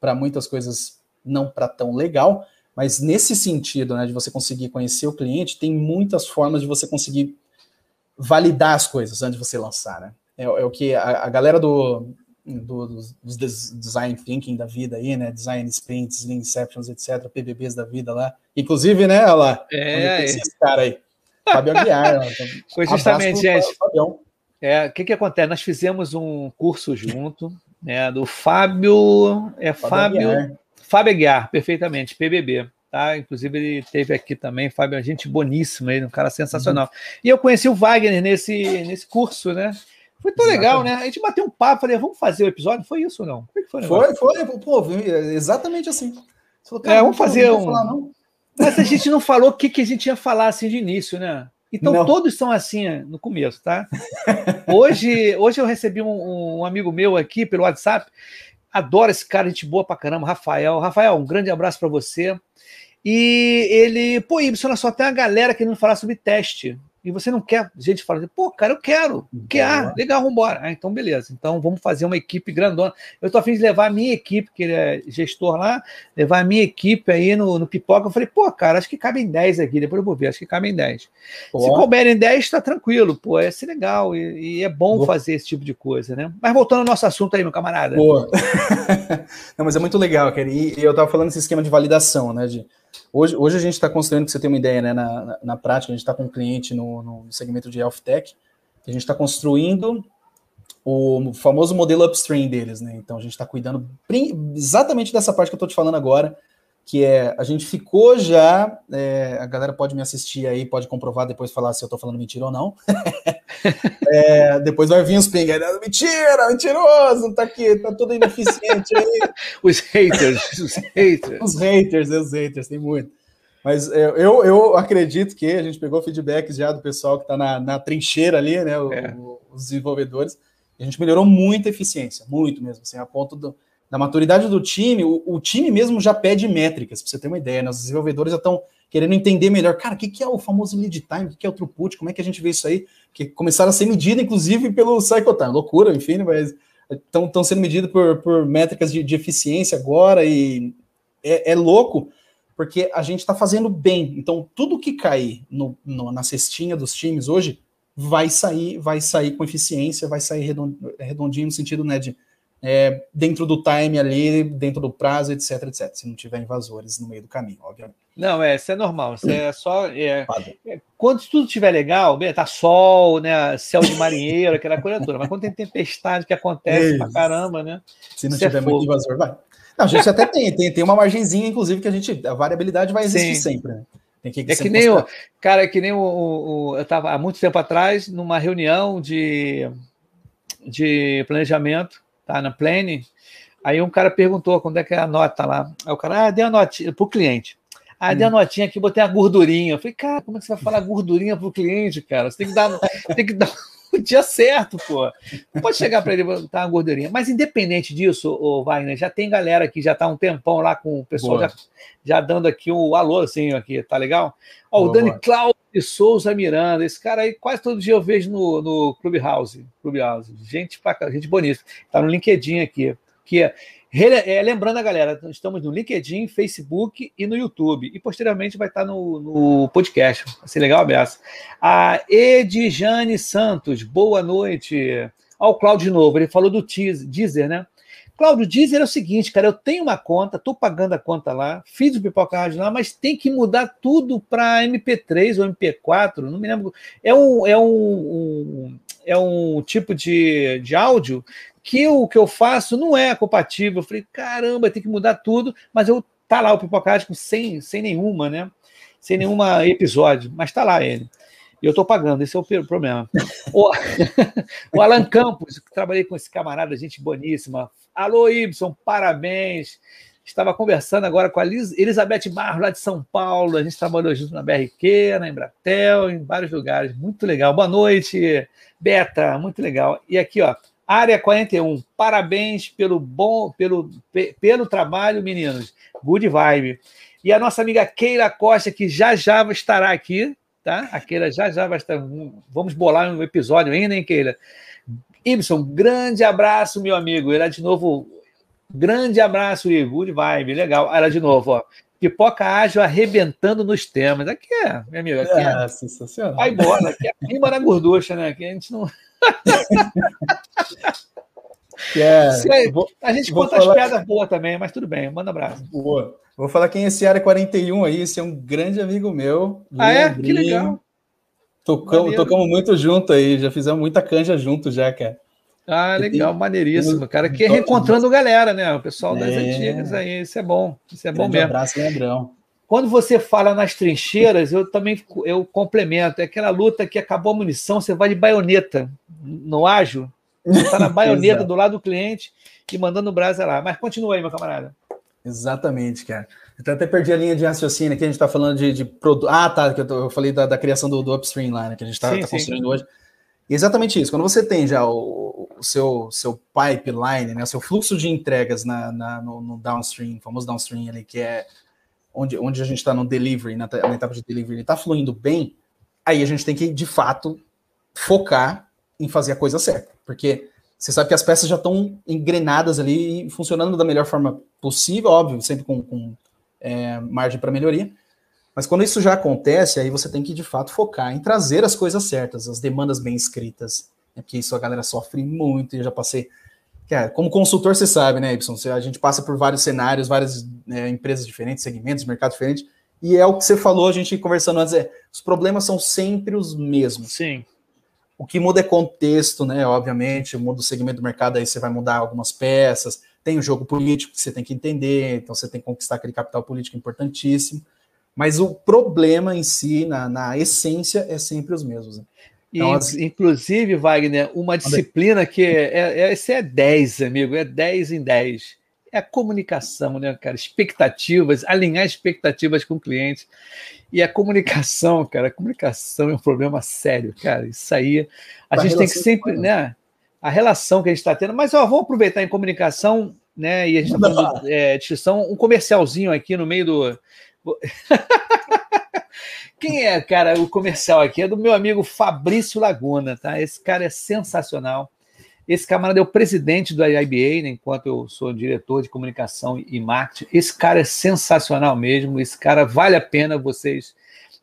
para muitas coisas não para tão legal mas nesse sentido, né, de você conseguir conhecer o cliente, tem muitas formas de você conseguir validar as coisas antes de você lançar, né? É, é o que a, a galera do, do, dos design thinking da vida aí, né? Design sprints, lean inceptions, etc., PBBs da vida lá. Inclusive, né, olha lá, é, é. esse cara aí, Fábio Aguiar. Né? <laughs> Foi justamente, gente. É, o que que acontece? Nós fizemos um curso junto, né, do Fábio, é Fábio, Fábio Fábio Aguiar, perfeitamente, PBB. tá? Inclusive ele teve aqui também, Fábio, gente boníssima, ele um cara sensacional. Uhum. E eu conheci o Wagner nesse, nesse curso, né? Foi tão Exatamente. legal, né? A gente bateu um papo, falei, vamos fazer o episódio? Foi isso ou não? Foi, foi, foi, pô, exatamente assim. Falou, é, vamos fazer um. Falar, Mas a gente não falou o que, que a gente ia falar assim de início, né? Então não. todos são assim é, no começo, tá? <laughs> Hoje, hoje eu recebi um, um, amigo meu aqui pelo WhatsApp, adoro esse cara, gente boa pra caramba, Rafael. Rafael, um grande abraço para você. E ele, pô, Ibsen, só tem a galera querendo falar sobre teste e você não quer, gente fala assim, pô, cara, eu quero, quer, ah, legal, vamos embora. Ah, então, beleza. Então, vamos fazer uma equipe grandona. Eu tô afim de levar a minha equipe, que ele é gestor lá, levar a minha equipe aí no, no Pipoca. Eu falei, pô, cara, acho que cabem 10 aqui, depois eu vou ver, acho que cabem 10. Pô. Se couberem 10, tá tranquilo, pô, ia ser legal e, e é bom pô. fazer esse tipo de coisa, né? Mas voltando ao nosso assunto aí, meu camarada. Pô. <laughs> não, mas é muito legal, cara. E, e eu tava falando desse esquema de validação, né, de Hoje, hoje a gente está construindo, para você ter uma ideia, né, na, na, prática, a gente está com um cliente no, no, segmento de health tech, a gente está construindo o famoso modelo upstream deles, né? Então a gente está cuidando exatamente dessa parte que eu estou te falando agora, que é a gente ficou já, é, a galera pode me assistir aí, pode comprovar depois falar se eu estou falando mentira ou não. <laughs> é, depois vai vir os ping, mentira, mentiroso, não tá aqui, tá tudo ineficiente aí. <laughs> os haters, os haters. os haters, os haters, tem muito. Mas é, eu, eu acredito que a gente pegou feedbacks já do pessoal que está na, na, trincheira ali, né? O, é. os desenvolvedores, a gente melhorou muito a eficiência, muito mesmo, assim, a ponto do, da maturidade do time, o, o time mesmo já pede métricas, para você ter uma ideia, né? Os desenvolvedores já estão querendo entender melhor, cara, o que, que é o famoso lead time, o que, que é o throughput, como é que a gente vê isso aí? Que começaram a ser medido, inclusive, pelo cycle time, loucura, enfim, mas estão sendo medidos por, por métricas de, de eficiência agora, e é, é louco, porque a gente está fazendo bem. Então, tudo que cair no, no, na cestinha dos times hoje vai sair, vai sair com eficiência, vai sair redondinho no sentido né, de é, dentro do time ali, dentro do prazo, etc, etc. Se não tiver invasores no meio do caminho, obviamente. Não, é, isso é normal. Isso é só. É, é, quando tudo estiver legal, tá sol, né? Céu de marinheiro, aquela coisa toda. Mas quando tem tempestade que acontece isso. pra caramba, né? Se não é tiver muito invasor, vai. Não, a gente até tem, tem, tem uma margenzinha, inclusive, que a gente. A variabilidade vai existir Sim. sempre, né? Que é que nem o. Cara, é que nem o, o, Eu estava há muito tempo atrás, numa reunião de, de planejamento tá na Plane. Aí um cara perguntou quando é que é a nota lá. Aí o cara, ah, dei a notinha pro cliente. Ah, hum. dei a notinha aqui, botei a gordurinha. Eu falei, cara, como é que você vai falar gordurinha pro cliente, cara? Você tem que dar, tem que dar <laughs> o dia certo, pô. Não pode chegar para ele botar uma gordurinha. Mas independente disso, o Wagner, já tem galera que já tá um tempão lá com o pessoal já, já, dando aqui o um alôzinho aqui, tá legal? Ó, o Dani Cláudio Souza Miranda, esse cara aí quase todo dia eu vejo no, no Clubhouse. Clubhouse. Gente, pra, gente bonita. Tá no LinkedIn aqui. Que é, é, lembrando a galera, estamos no LinkedIn, Facebook e no YouTube. E posteriormente vai estar no, no podcast. Vai ser legal, abraço. A Edjane Santos, boa noite. Olha o Cláudio de novo, ele falou do Deezer, né? Cláudio, Deezer é o seguinte, cara, eu tenho uma conta, estou pagando a conta lá, fiz o Pipoca Rádio lá, mas tem que mudar tudo para MP3 ou MP4, não me lembro. É um, é um, um é um tipo de, de áudio que o que eu faço não é compatível. Eu falei, caramba, tem que mudar tudo, mas eu tá lá o Pipoca sem, sem nenhuma, né? Sem nenhuma episódio, mas tá lá ele. E eu estou pagando, esse é o problema. <laughs> o, <laughs> o Alan Campos, trabalhei com esse camarada, gente boníssima. Alô, Ibson, parabéns. Estava conversando agora com a Elizabeth Barro, lá de São Paulo. A gente trabalhou junto na BRQ, na Embratel, em vários lugares. Muito legal. Boa noite, Beta. Muito legal. E aqui, ó, Área 41. Parabéns pelo bom, pelo, pelo trabalho, meninos. Good vibe. E a nossa amiga Keila Costa, que já já estará aqui, tá? A Keila já já vai estar. Vamos bolar um episódio ainda, hein, Keila? Ibson, grande abraço, meu amigo. Ela de novo. Grande abraço, Igor. Good vibe, legal. Ela de novo, ó. Pipoca ágil arrebentando nos temas. Aqui é, meu amigo. Aqui é, é sensacional. Vai embora. Aqui é prima da gorducha, né? Aqui a gente não. <laughs> <laughs> É, vou, a gente conta falar... as piadas boas também, mas tudo bem, manda um abraço. Boa. Vou falar quem é esse Área 41 aí, esse é um grande amigo meu. Ah, é? Que legal. Tocamos, tocamos muito junto aí, já fizemos muita canja junto já, cara. Ah, legal, tem, maneiríssimo, cara. Aqui é reencontrando galera, né? O pessoal das é. antigas aí, isso é bom. Isso é bom mesmo. abraço, Leandrão. Quando você fala nas trincheiras, eu também eu complemento. É aquela luta que acabou a munição, você vai de baioneta no ágil, você está na <laughs> baioneta do lado do cliente e mandando o brasa lá. Mas continua aí, meu camarada. Exatamente, cara. Eu até perdi a linha de raciocínio aqui, a gente está falando de, de produto. Ah, tá, que eu, tô, eu falei da, da, criação do, do, upstream lá, né, que a gente está tá construindo hoje. E exatamente isso. Quando você tem já o, o, seu, seu pipeline, né, o seu fluxo de entregas na, na no, no, downstream, famoso downstream ali, que é onde, onde a gente está no delivery, na, na, etapa de delivery, ele está fluindo bem, aí a gente tem que, de fato, focar em fazer a coisa certa. Porque você sabe que as peças já estão engrenadas ali e funcionando da melhor forma possível, óbvio, sempre com, com é, margem para melhoria. Mas quando isso já acontece, aí você tem que de fato focar em trazer as coisas certas, as demandas bem escritas, né, porque isso a galera sofre muito. E eu já passei. Cara, como consultor, você sabe, né, Ibson? A gente passa por vários cenários, várias é, empresas diferentes, segmentos, mercado diferente. E é o que você falou, a gente conversando antes, é, os problemas são sempre os mesmos. Sim. O que muda é contexto, né? Obviamente, muda o segmento do mercado, aí você vai mudar algumas peças. Tem o jogo político que você tem que entender, então você tem que conquistar aquele capital político importantíssimo. Mas o problema em si, na, na essência, é sempre os mesmos. Né? Então, as... Inclusive, Wagner, uma disciplina que é, é, esse é 10, amigo, é 10 em 10. É a comunicação, né, cara? Expectativas, alinhar expectativas com o cliente. E a comunicação, cara, a comunicação é um problema sério, cara. Isso aí, a, a gente tem que sempre, né? A relação que a gente está tendo. Mas, ó, vamos aproveitar em comunicação, né? E a gente está falando é, discussão, um comercialzinho aqui no meio do. <laughs> Quem é, cara, o comercial aqui? É do meu amigo Fabrício Laguna, tá? Esse cara é sensacional. Esse camarada é o presidente do IBA, né, enquanto eu sou diretor de comunicação e marketing. Esse cara é sensacional mesmo. Esse cara vale a pena vocês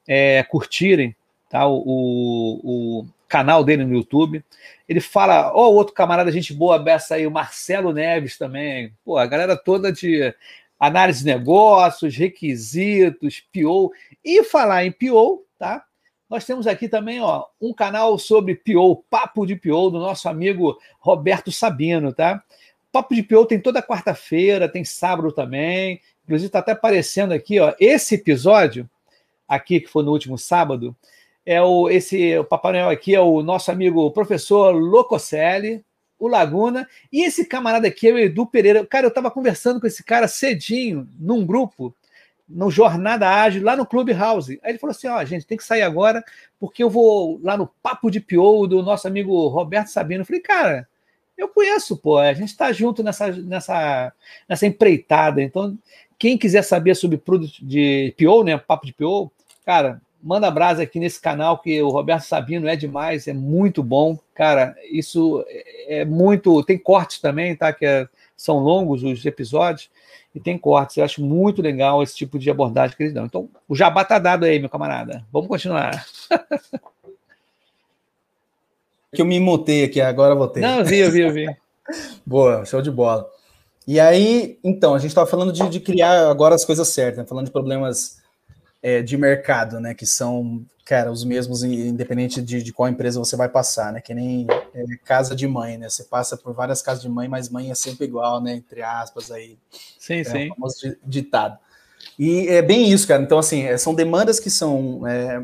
é, curtirem tá, o, o, o, canal dele no YouTube. Ele fala, ó, oh, outro camarada, gente boa, beça aí, o Marcelo Neves também. Pô, a galera toda de análise de negócios, requisitos, PO. E falar em PO, tá? Nós temos aqui também ó, um canal sobre PO, Papo de PO, do nosso amigo Roberto Sabino, tá? Papo de PO tem toda quarta-feira, tem sábado também. Inclusive, está até aparecendo aqui, ó. Esse episódio, aqui, que foi no último sábado, é o esse o Papai Noel aqui é o nosso amigo professor Lococelli, o Laguna, e esse camarada aqui é o Edu Pereira. Cara, eu estava conversando com esse cara cedinho num grupo no Jornada Ágil, lá no Clubhouse. Aí ele falou assim: ó, oh, gente, tem que sair agora, porque eu vou lá no Papo de Piou do nosso amigo Roberto Sabino. Eu falei, cara, eu conheço, pô, a gente está junto nessa, nessa, nessa empreitada. Então, quem quiser saber sobre produto de Piou, né? Papo de Piou, cara, manda brasa aqui nesse canal que o Roberto Sabino é demais, é muito bom. Cara, isso é muito. Tem cortes também, tá? Que é, são longos os episódios e tem cortes. Eu acho muito legal esse tipo de abordagem que eles dão. Então, o jabá tá dado aí, meu camarada. Vamos continuar. que eu me mutei aqui, agora voltei. Não, vi, eu vi, eu vi. <laughs> Boa, show de bola. E aí, então, a gente estava falando de, de, criar agora as coisas certas, né? falando de problemas é, de mercado, né? Que são cara, os mesmos, independente de, de qual empresa você vai passar, né? Que nem é, casa de mãe, né? Você passa por várias casas de mãe, mas mãe é sempre igual, né? Entre aspas aí. Sim, é sim. Famoso ditado. E é bem isso, cara. Então, assim, é, são demandas que são é,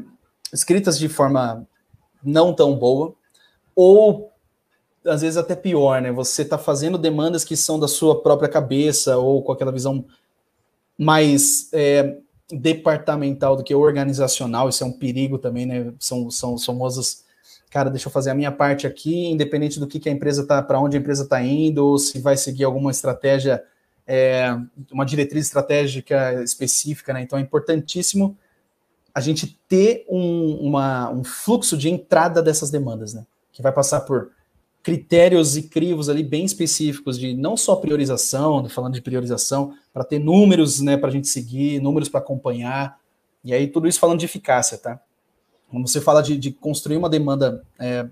escritas de forma não tão boa, ou às vezes até pior, né? Você está fazendo demandas que são da sua própria cabeça, ou com aquela visão mais é, departamental do que organizacional, isso é um perigo também, né? São, são famosas, cara, deixa eu fazer a minha parte aqui, independente do que, que a empresa tá, para onde a empresa está indo, ou se vai seguir alguma estratégia, é, uma diretriz estratégica específica, né? Então é importantíssimo a gente ter um, uma, um fluxo de entrada dessas demandas, né? Que vai passar por critérios e crivos ali bem específicos de não só priorização, falando de priorização, para ter números né, para a gente seguir, números para acompanhar, e aí tudo isso falando de eficácia, tá? Quando você fala de, de construir uma demanda, é,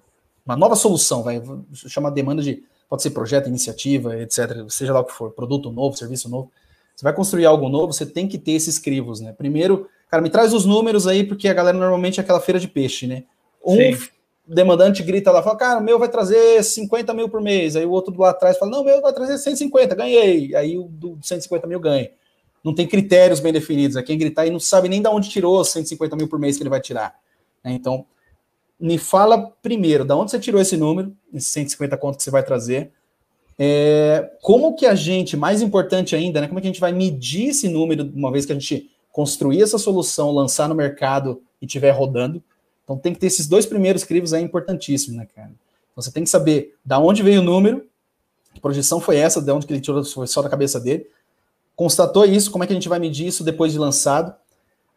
uma nova solução, vai chamar demanda de, pode ser projeto, iniciativa, etc., seja lá o que for, produto novo, serviço novo, você vai construir algo novo, você tem que ter esses crivos, né? Primeiro, cara, me traz os números aí, porque a galera normalmente é aquela feira de peixe, né? Um demandante grita lá, fala, cara, o meu vai trazer 50 mil por mês. Aí o outro do lá atrás fala, não, o meu vai trazer 150, ganhei. Aí o do 150 mil ganha. não tem critérios bem definidos. É quem gritar e não sabe nem de onde tirou os 150 mil por mês que ele vai tirar. Né? Então, me fala primeiro, da onde você tirou esse número, esses 150 contos que você vai trazer. É, como que a gente, mais importante ainda, né, como é que a gente vai medir esse número uma vez que a gente construir essa solução, lançar no mercado e estiver rodando? Então tem que ter esses dois primeiros crivos aí importantíssimos, né, cara? Então, você tem que saber da onde veio o número, que projeção foi essa, de onde que ele tirou, foi só da cabeça dele. Constatou isso, como é que a gente vai medir isso depois de lançado?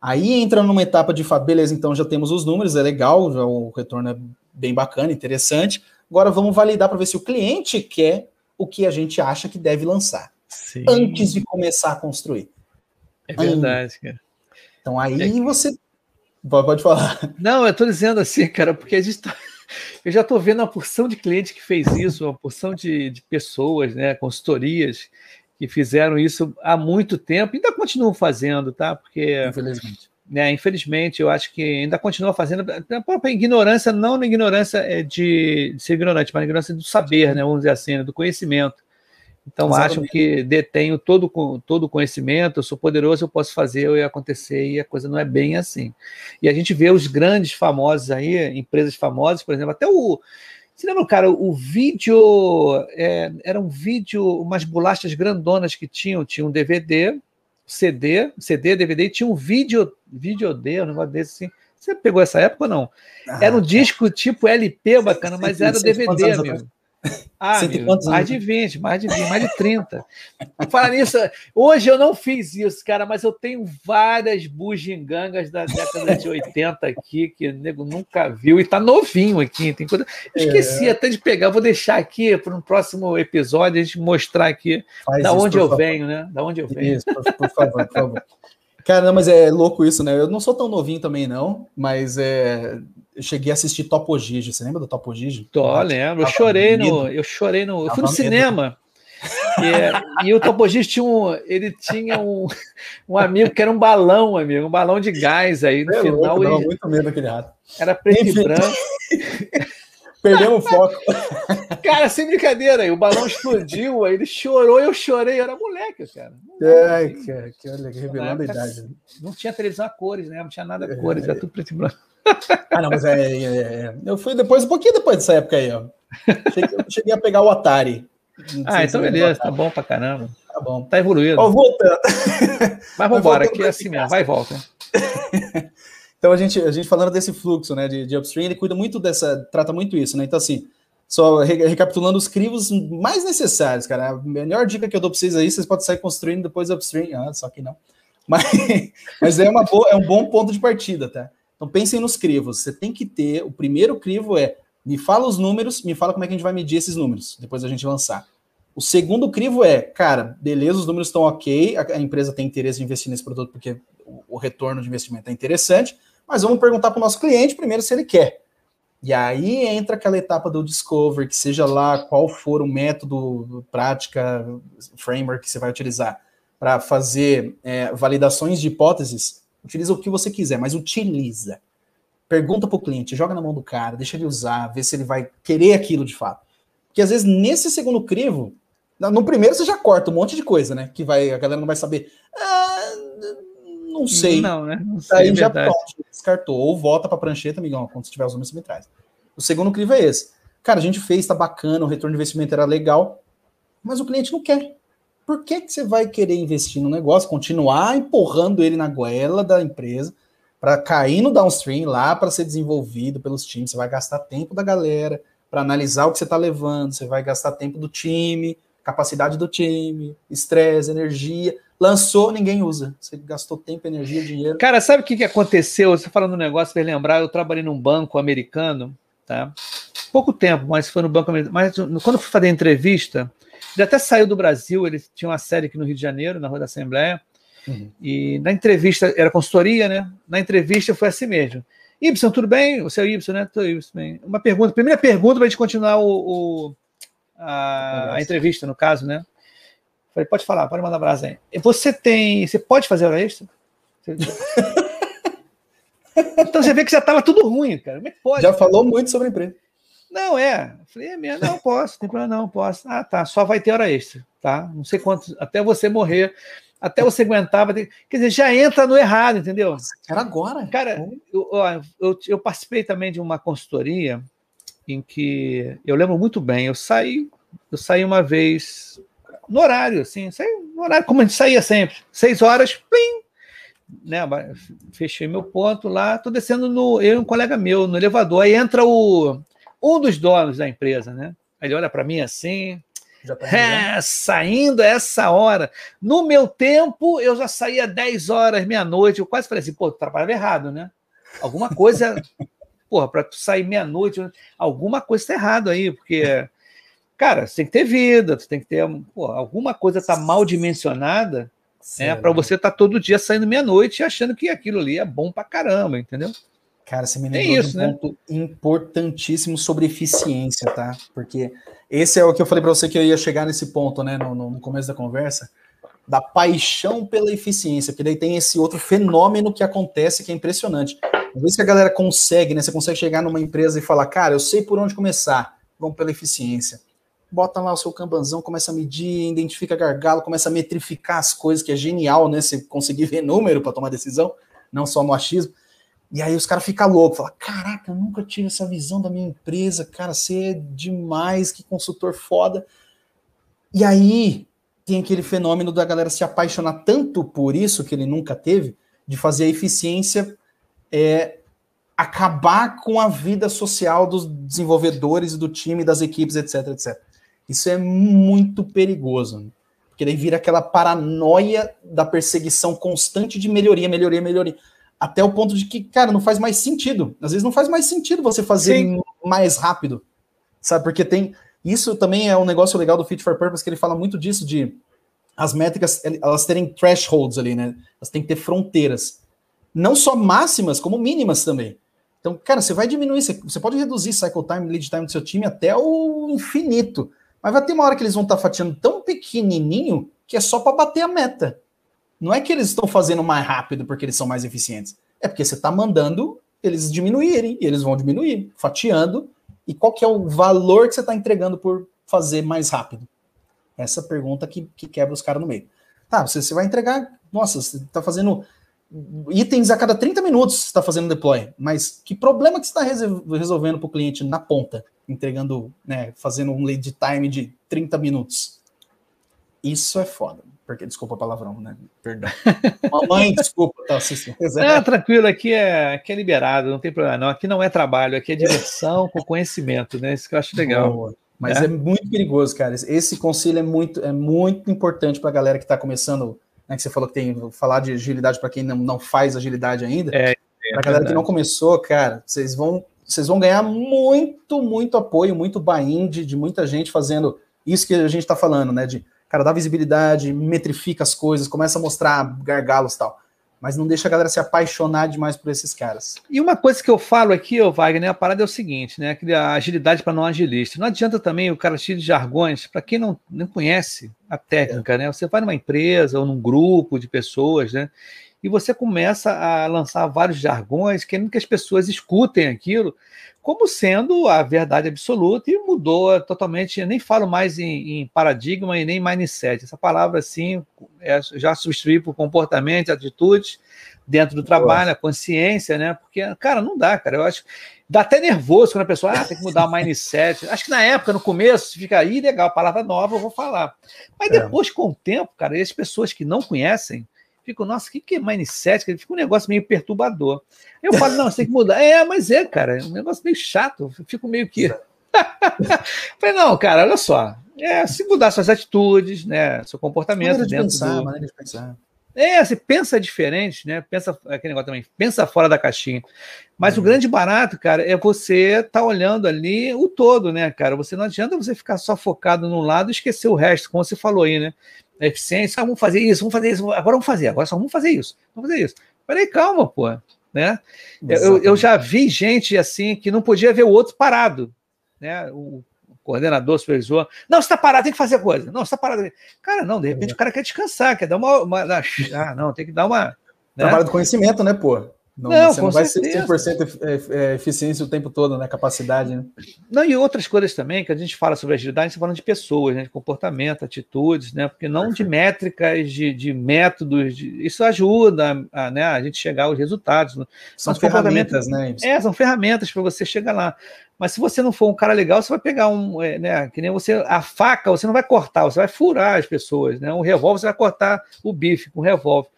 Aí entra numa etapa de beleza, então já temos os números, é legal, já o retorno é bem bacana, interessante. Agora vamos validar para ver se o cliente quer o que a gente acha que deve lançar. Sim. Antes de começar a construir. É verdade, aí, cara. Então aí é você. Pode falar. Não, eu estou dizendo assim, cara, porque a gente tá... <laughs> Eu já estou vendo uma porção de clientes que fez isso, uma porção de, de pessoas, né, consultorias, que fizeram isso há muito tempo, ainda continuam fazendo, tá? Porque. Infelizmente. Né, infelizmente, eu acho que ainda continua fazendo, a própria ignorância, não na ignorância é de, de ser ignorante, mas na ignorância do saber, né, vamos dizer assim, né, do conhecimento. Então, Exatamente. acham que detenho todo, todo o conhecimento, eu sou poderoso, eu posso fazer e acontecer, e a coisa não é bem assim. E a gente vê os grandes famosos aí, empresas famosas, por exemplo, até o, você lembra, cara, o vídeo é, era um vídeo, umas bolachas grandonas que tinham, tinha um DVD, CD, CD, DVD, tinha um vídeo, vídeo D, um negócio desse assim. Você pegou essa época ou não? Ah, era um disco tipo LP bacana, mas era DVD, amigo. Ah, amigo, mais de 20, mais de 20, mais de 30. Fala nisso, hoje eu não fiz isso, cara, mas eu tenho várias bugigangas da década de 80 aqui que o nego nunca viu e tá novinho aqui. Tem coisa... Esqueci é. até de pegar, vou deixar aqui para um próximo episódio a gente mostrar aqui Faz da isso, onde eu favor. venho, né? Da onde eu venho. Isso, por, por favor, por favor. <laughs> Cara, não, mas é louco isso, né? Eu não sou tão novinho também, não, mas é, eu cheguei a assistir Topo Gigi. Você lembra do Topo Gigi? Tô, lembro. Eu chorei no. Eu chorei no. Eu fui no cinema. E, é, e, o Topo Gigi tinha um. Ele tinha um, um amigo que era um balão, amigo, um balão de gás aí no é final. Louco, ele, muito medo daquele rato. Era preto Enfim. e branco. <laughs> Perdemos o foco. <laughs> Cara, sem brincadeira, aí o balão explodiu, aí ele chorou, eu chorei, eu era moleque, cara. Ai, cara, que olha, revelando a idade. Não tinha televisão a cores, né? Não tinha nada a cores, é, era tudo preto e branco. Ah, não, mas é, é, é, Eu fui depois, um pouquinho depois dessa época aí, ó. Cheguei, cheguei a pegar o Atari. ah, então beleza, tá bom pra caramba. Tá bom. Tá evoluído. Ó, voltando. Mas vambora, aqui é assim mesmo, vai e volta. <laughs> então a gente, a gente falando desse fluxo, né, de, de upstream, ele cuida muito dessa, trata muito isso, né? Então assim, só recapitulando os crivos mais necessários, cara. A melhor dica que eu dou para vocês aí, vocês podem sair construindo depois upstream. Ah, só que não. Mas, <laughs> mas é, uma boa, é um bom ponto de partida, tá? Então pensem nos crivos. Você tem que ter. O primeiro crivo é me fala os números, me fala como é que a gente vai medir esses números, depois a gente lançar. O segundo crivo é, cara, beleza, os números estão ok, a, a empresa tem interesse em investir nesse produto porque o, o retorno de investimento é interessante, mas vamos perguntar para o nosso cliente primeiro se ele quer. E aí entra aquela etapa do discover, que seja lá qual for o método, prática, framework que você vai utilizar para fazer é, validações de hipóteses, Utiliza o que você quiser, mas utiliza. Pergunta para o cliente, joga na mão do cara, deixa ele usar, vê se ele vai querer aquilo de fato. Porque às vezes nesse segundo crivo, no primeiro você já corta um monte de coisa, né? Que vai, a galera não vai saber. Ah, não sei. Não, né? Não sei, Aí já pronto, descartou. Ou volta para prancheta, amigão, quando você tiver os números, você me traz. O segundo crivo é esse. Cara, a gente fez, tá bacana, o retorno de investimento era legal, mas o cliente não quer por que, que você vai querer investir no negócio, continuar empurrando ele na goela da empresa para cair no downstream lá para ser desenvolvido pelos times? Você vai gastar tempo da galera para analisar o que você está levando, você vai gastar tempo do time, capacidade do time, estresse, energia. Lançou, ninguém usa. Você gastou tempo, energia, dinheiro. Cara, sabe o que, que aconteceu? Você falando um negócio, vai lembrar, eu trabalhei num banco americano, tá? Pouco tempo, mas foi no banco americano. Mas quando eu fui fazer entrevista, ele até saiu do Brasil, ele tinha uma série aqui no Rio de Janeiro, na Rua da Assembleia. Uhum. E na entrevista, era consultoria, né? Na entrevista foi assim mesmo. Y, tudo bem? Você é o Y, né? Tudo Y, bem. Uma pergunta, primeira pergunta para a gente continuar o, o a, a, entrevista, no caso, né? Falei, pode falar, pode mandar brasa aí. Você tem. Você pode fazer hora extra? <laughs> então você vê que já estava tudo ruim, cara. Como é que pode? Já cara? falou muito sobre a empresa. Não, é. Falei, é mesmo, não posso, tem problema, não, posso. Ah, tá, só vai ter hora extra, tá? Não sei quantos, até você morrer. Até você aguentava. Quer dizer, já entra no errado, entendeu? Era agora. Cara, eu, eu, eu, participei também de uma consultoria em que eu lembro muito bem, eu saí, eu saí uma vez no horário, assim, saí no horário, como a gente saía sempre, seis horas, plim, né, fechei meu ponto lá, tô descendo no, eu e um colega meu, no elevador, aí entra o, um dos donos da empresa, né, ele olha para mim assim, já tá é, saindo essa hora. No meu tempo, eu já saía 10 horas, meia-noite. Eu quase falei assim, pô, trabalhava errado, né? Alguma coisa. <laughs> porra, para tu sair meia-noite, alguma coisa está errado aí, porque, cara, você tem que ter vida, tu tem que ter. Porra, alguma coisa tá mal dimensionada né, para você estar tá todo dia saindo meia-noite achando que aquilo ali é bom pra caramba, entendeu? Cara, você me lembrou isso, de um né? ponto importantíssimo sobre eficiência, tá? Porque esse é o que eu falei para você que eu ia chegar nesse ponto, né, no, no, começo da conversa, da paixão pela eficiência, porque daí tem esse outro fenômeno que acontece que é impressionante. Uma vez que a galera consegue, né, você consegue chegar numa empresa e falar, cara, eu sei por onde começar, vamos pela eficiência. Bota lá o seu cambanzão, começa a medir, identifica gargalo, começa a metrificar as coisas, que é genial, né, você conseguir ver número para tomar decisão, não só no achismo. E aí os caras ficam loucos, falam, caraca, eu nunca tive essa visão da minha empresa, cara, você é demais, que consultor foda. E aí tem aquele fenômeno da galera se apaixonar tanto por isso que ele nunca teve, de fazer a eficiência é, acabar com a vida social dos desenvolvedores, do time, das equipes, etc, etc. Isso é muito perigoso, né? porque daí vira aquela paranoia da perseguição constante de melhoria, melhoria, melhoria até o ponto de que, cara, não faz mais sentido. Às vezes não faz mais sentido você fazer Sim. mais rápido, sabe? Porque tem. Isso também é um negócio legal do Fit for Purpose, que ele fala muito disso, de as métricas, elas terem thresholds ali, né? Elas têm que ter fronteiras. Não só máximas, como mínimas também. Então, cara, você vai diminuir, você pode reduzir cycle time, lead time do seu time até o infinito. Mas vai ter uma hora que eles vão estar fatiando tão pequenininho que é só para bater a meta. Não é que eles estão fazendo mais rápido porque eles são mais eficientes. É porque você está mandando eles diminuírem, e eles vão diminuir, fatiando. E qual que é o valor que você está entregando por fazer mais rápido? Essa pergunta que, que quebra os caras no meio. Tá, você, você vai entregar, nossa, você está fazendo itens a cada 30 minutos, você está fazendo deploy. Mas que problema que você está resolvendo para o cliente na ponta, entregando, né, fazendo um lead time de 30 minutos? Isso é foda porque desculpa o palavrão, né? Perdão. <laughs> Mamãe, desculpa, tá assistindo. Não, tranquilo, aqui é, aqui é liberado, não tem problema. Não, aqui não é trabalho, aqui é diversão com conhecimento, né? Isso que eu acho legal. Boa. Mas é. é. muito perigoso, cara. Esse conselho é muito, é muito importante para a galera que está começando, né? Que você falou que tem falar de agilidade para quem não, não faz agilidade ainda. É, é para a galera que não começou, cara, vocês vão, vocês vão ganhar muito, muito apoio, muito buy-in de, de muita gente fazendo isso que a gente está falando, né? De cara, dá visibilidade, metrifica as coisas, começa a mostrar gargalos e tal. Mas não deixa a galera se apaixonar demais por esses caras. E uma coisa que eu falo aqui, ô Wagner, a parada é o seguinte, né? A agilidade para não agilista. Não adianta também o cara cheio de jargões, para quem não, não conhece a técnica, é. né? Você vai numa empresa ou num grupo de pessoas, né? E você começa a lançar vários jargões, querendo que as pessoas escutem aquilo, como sendo a verdade absoluta e mudou totalmente. Eu nem falo mais em, em paradigma e nem mindset. Essa palavra, assim, é, já substituí por comportamento, atitudes dentro do trabalho, a consciência, né? Porque, cara, não dá, cara. Eu acho. Dá até nervoso quando a pessoa ah, tem que mudar o mindset. Acho que na época, no começo, fica aí legal, palavra nova, eu vou falar. Mas é. depois, é. com o tempo, cara, e as pessoas que não conhecem, Fico, nossa, o que, que é mindset? Fica um negócio meio perturbador. Eu falo, não, você tem que mudar. É, mas é, cara, é um negócio meio chato. Eu fico meio que. <laughs> Falei, não, cara, olha só. É, se mudar suas atitudes, né? Seu comportamento maneira de dentro pensar, do... maneira de pensar. É, você pensa diferente, né? Pensa aquele negócio também, pensa fora da caixinha. Mas uhum. o grande barato, cara, é você estar tá olhando ali o todo, né, cara? Você não adianta você ficar só focado num lado e esquecer o resto, como você falou aí, né? Eficiência, ah, vamos fazer isso, vamos fazer isso, agora vamos fazer, agora só vamos fazer isso, vamos fazer isso. Peraí, calma, pô, né? Eu, eu, já vi gente assim que não podia ver o outro parado, né? O, coordenador, supervisor. Não, você está parado, tem que fazer coisa. Não, você está parado. Cara, não, de repente é. o cara quer descansar, quer dar uma. uma ah, não, tem que dar uma. Né? Trabalho do conhecimento, né, pô? Não, Não, você não vai certeza. ser 100% efi- é, eficiência o tempo todo, né? Capacidade, né? Não, e outras coisas também, que a gente fala sobre agilidade, a gente tá falando de pessoas, né? de comportamento, atitudes, né? Porque não de métricas, de, de métodos, de- isso ajuda a, né, a gente chegar aos resultados. né? São Mas ferramentas, né? É, são ferramentas para você chegar lá. Mas se você não for um cara legal, você vai pegar um, é, né? Que nem você, a faca, você não vai cortar, você vai furar as pessoas, né? Um revólver, você vai cortar o bife com um revólver.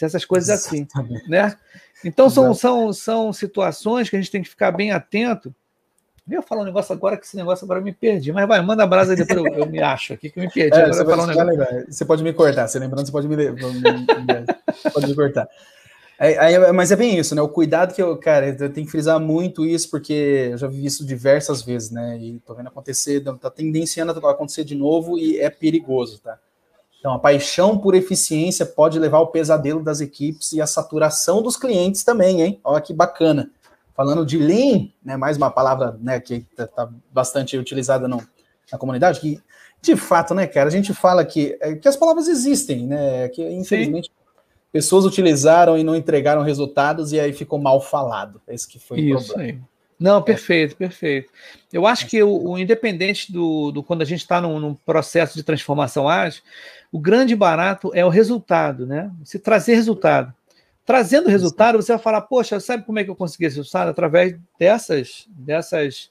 Essas coisas assim, Exatamente. né? Então são, são, são situações que a gente tem que ficar bem atento. Eu ia falar um negócio agora que esse negócio agora eu me perdi, mas vai, manda a brasa aí depois eu, eu me acho aqui que eu me perdi. É, você, falar um negócio. Você pode me cortar, você lembrando, você pode me, pode me cortar. Mas é bem isso, né? O cuidado que eu, cara, eu tenho que frisar muito isso, porque eu já vi isso diversas vezes, né? E tô vendo acontecer, tá tendenciando a acontecer de novo e é perigoso, tá? Então, a paixão por eficiência pode levar ao pesadelo das equipes e a saturação dos clientes também, hein? Olha que bacana. Falando de Lean, né, mais uma palavra né, que está bastante utilizada no, na comunidade, que de fato, né, cara, a gente fala que, é, que as palavras existem, né? Que infelizmente pessoas utilizaram e não entregaram resultados e aí ficou mal falado. Esse que foi o Isso problema. aí. Não, perfeito, perfeito. Eu acho que o, o independente do, do quando a gente está num, num processo de transformação ágil, o grande barato é o resultado, né? Se trazer resultado. Trazendo resultado, você vai falar, poxa, sabe como é que eu consegui esse resultado? Através dessas, dessas,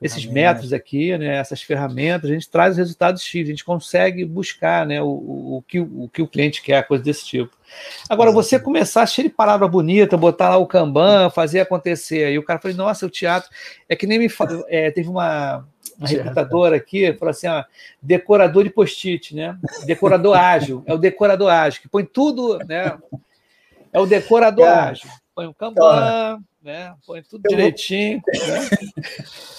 esses métodos aqui, né? Essas ferramentas, a gente traz os resultados X, a gente consegue buscar né? o, o, que, o que o cliente quer, coisa desse tipo. Agora, você começar cheio de palavra bonita, botar lá o Kanban, fazer acontecer. Aí o cara falou, nossa, o teatro. É que nem me fa... é, teve uma, uma recrutadora aqui, falou assim: ó, decorador de post-it, né? Decorador ágil. É o decorador ágil, que põe tudo, né? É o decorador ágil. Põe o Kanban, né? Põe tudo Eu vou- direitinho. <laughs> né?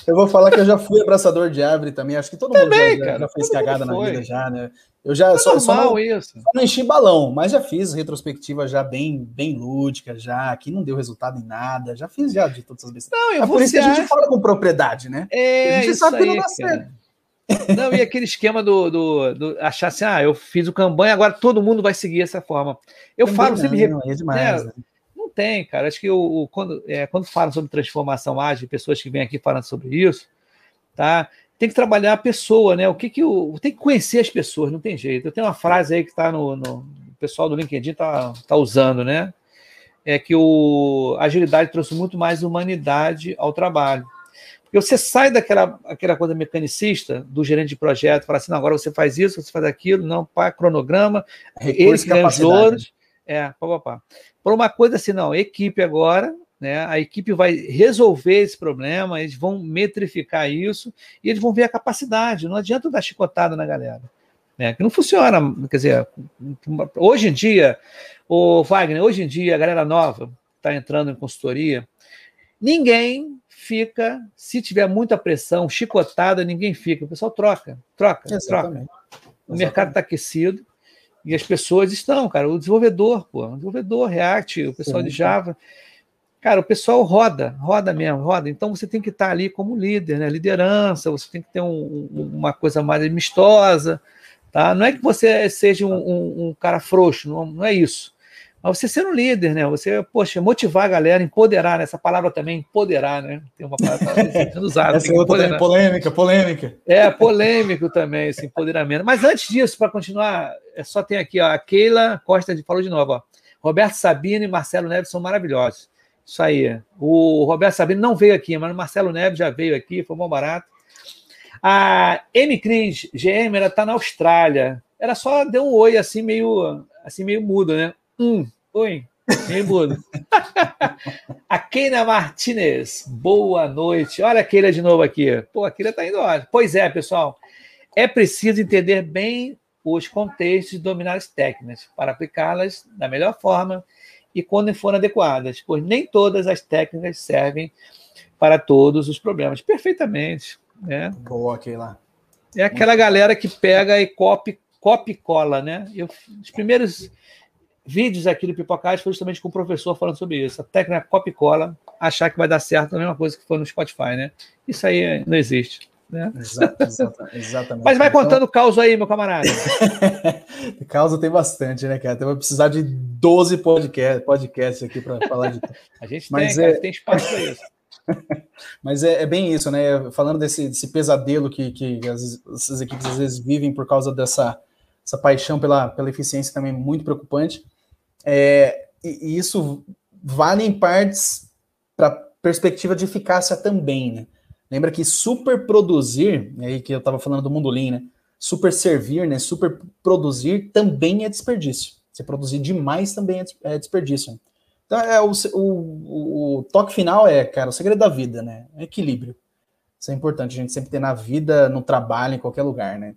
Eu vou falar que eu já fui abraçador de árvore também. Acho que todo mundo Também, já, já- cara, já fez cagada na vida já, né? Eu já É só, só não, isso. só não enchi balão, mas já fiz retrospectiva já bem, bem lúdica, já, que não deu resultado em nada. Já fiz já de todas as vezes. Não, eu É vou por isso que a gente fala com propriedade, né? É, A gente sabe que aí, não dá cara. Não, e aquele esquema do, do, do achar assim, ah, eu fiz o Kanban e agora todo mundo vai seguir essa forma. Eu Também falo, sempre não, é demais. né? né? Não tem, cara. Acho que o- quando, é, quando falam sobre transformação ágil, pessoas que vêm aqui falando sobre isso, tá? Tem que trabalhar a pessoa, né? O que que o, tem que conhecer as pessoas, não tem jeito. Eu tenho uma frase aí que está no, no o pessoal do LinkedIn tá, tá usando, né? É que o a agilidade trouxe muito mais humanidade ao trabalho. Porque você sai daquela aquela coisa mecanicista do gerente de projeto, fala assim, não, agora você faz isso, você faz aquilo, não, pá, cronograma, ele Recurso que e ganha os capacidade. louros. É, pá, pá, pá. Por uma coisa assim, não, equipe agora, né? A equipe vai resolver esse problema, eles vão metrificar isso e eles vão ver a capacidade. Não adianta dar chicotada na galera. Né? Que não funciona. Quer dizer, hoje em dia, o Wagner, hoje em dia, a galera nova está entrando em consultoria, ninguém fica, se tiver muita pressão, chicotada, ninguém fica. O pessoal troca, troca, troca. Exatamente. O mercado está aquecido e as pessoas estão, cara. O desenvolvedor, pô, o desenvolvedor, React, o pessoal Sim, de. Java. Cara, o pessoal roda, roda mesmo, roda. Então você tem que estar ali como líder, né? Liderança, você tem que ter um- uma coisa mais amistosa, tá? Não é que você seja um, um- um cara frouxo, não, não é isso. Mas você ser um líder, né? Você, poxa, motivar a galera, empoderar, né? Essa palavra também, empoderar, né? Tem uma palavra sendo usada. Essa é outra empoderar. polêmica, polêmica. É polêmico também esse empoderamento. Mas antes disso, para continuar, é só tem aqui ó, a Keila Costa falou de novo. Ó. Roberto Sabino e Marcelo Neves são maravilhosos. Isso aí. O Roberto Sabino não veio aqui, mas o Marcelo Neves já veio aqui, foi bom barato. A M. Cris GM, ela está na Austrália. Ela só deu um oi assim, meio, assim, meio mudo, né? Hum, oi, meio mudo. a Keina Martinez, boa noite. Olha a Keila de novo aqui. Pô, a Keila está indo olha. Pois é, pessoal. É preciso entender bem os contextos e dominar as técnicas para aplicá-las da melhor forma e quando forem adequadas, pois nem todas as técnicas servem para todos os problemas. Perfeitamente. Né? Boa, lá. É aquela galera que pega e copia, copia e cola, né? Eu, os primeiros vídeos aqui do Pipocast foi justamente com o professor falando sobre isso. A técnica copia e cola, achar que vai dar certo, a mesma coisa que foi no Spotify, né? Isso aí não existe. Né? Exato, exato, <laughs> exatamente. Mas vai contando caos aí, meu camarada. <laughs> Causa tem bastante, né, cara? Então vai precisar de 12 podcasts podcast aqui para falar de. <laughs> A gente Mas tem, é- cara, tem espaço para isso. Mas é, é bem isso, né? Falando desse, desse pesadelo que, que as, essas equipes às vezes vivem por causa dessa essa paixão pela, pela eficiência também muito preocupante. É, e, e isso vale em partes para perspectiva de eficácia também, né? Lembra que super produzir, aí que eu estava falando do mundo Lean, né? Super servir, né? Super produzir também é desperdício. Você produzir demais também é é desperdício. Então, é o, o, o, toque final é, cara, o segredo da vida, né? É equilíbrio. Isso é importante, a gente sempre ter na vida, no trabalho, em qualquer lugar, né?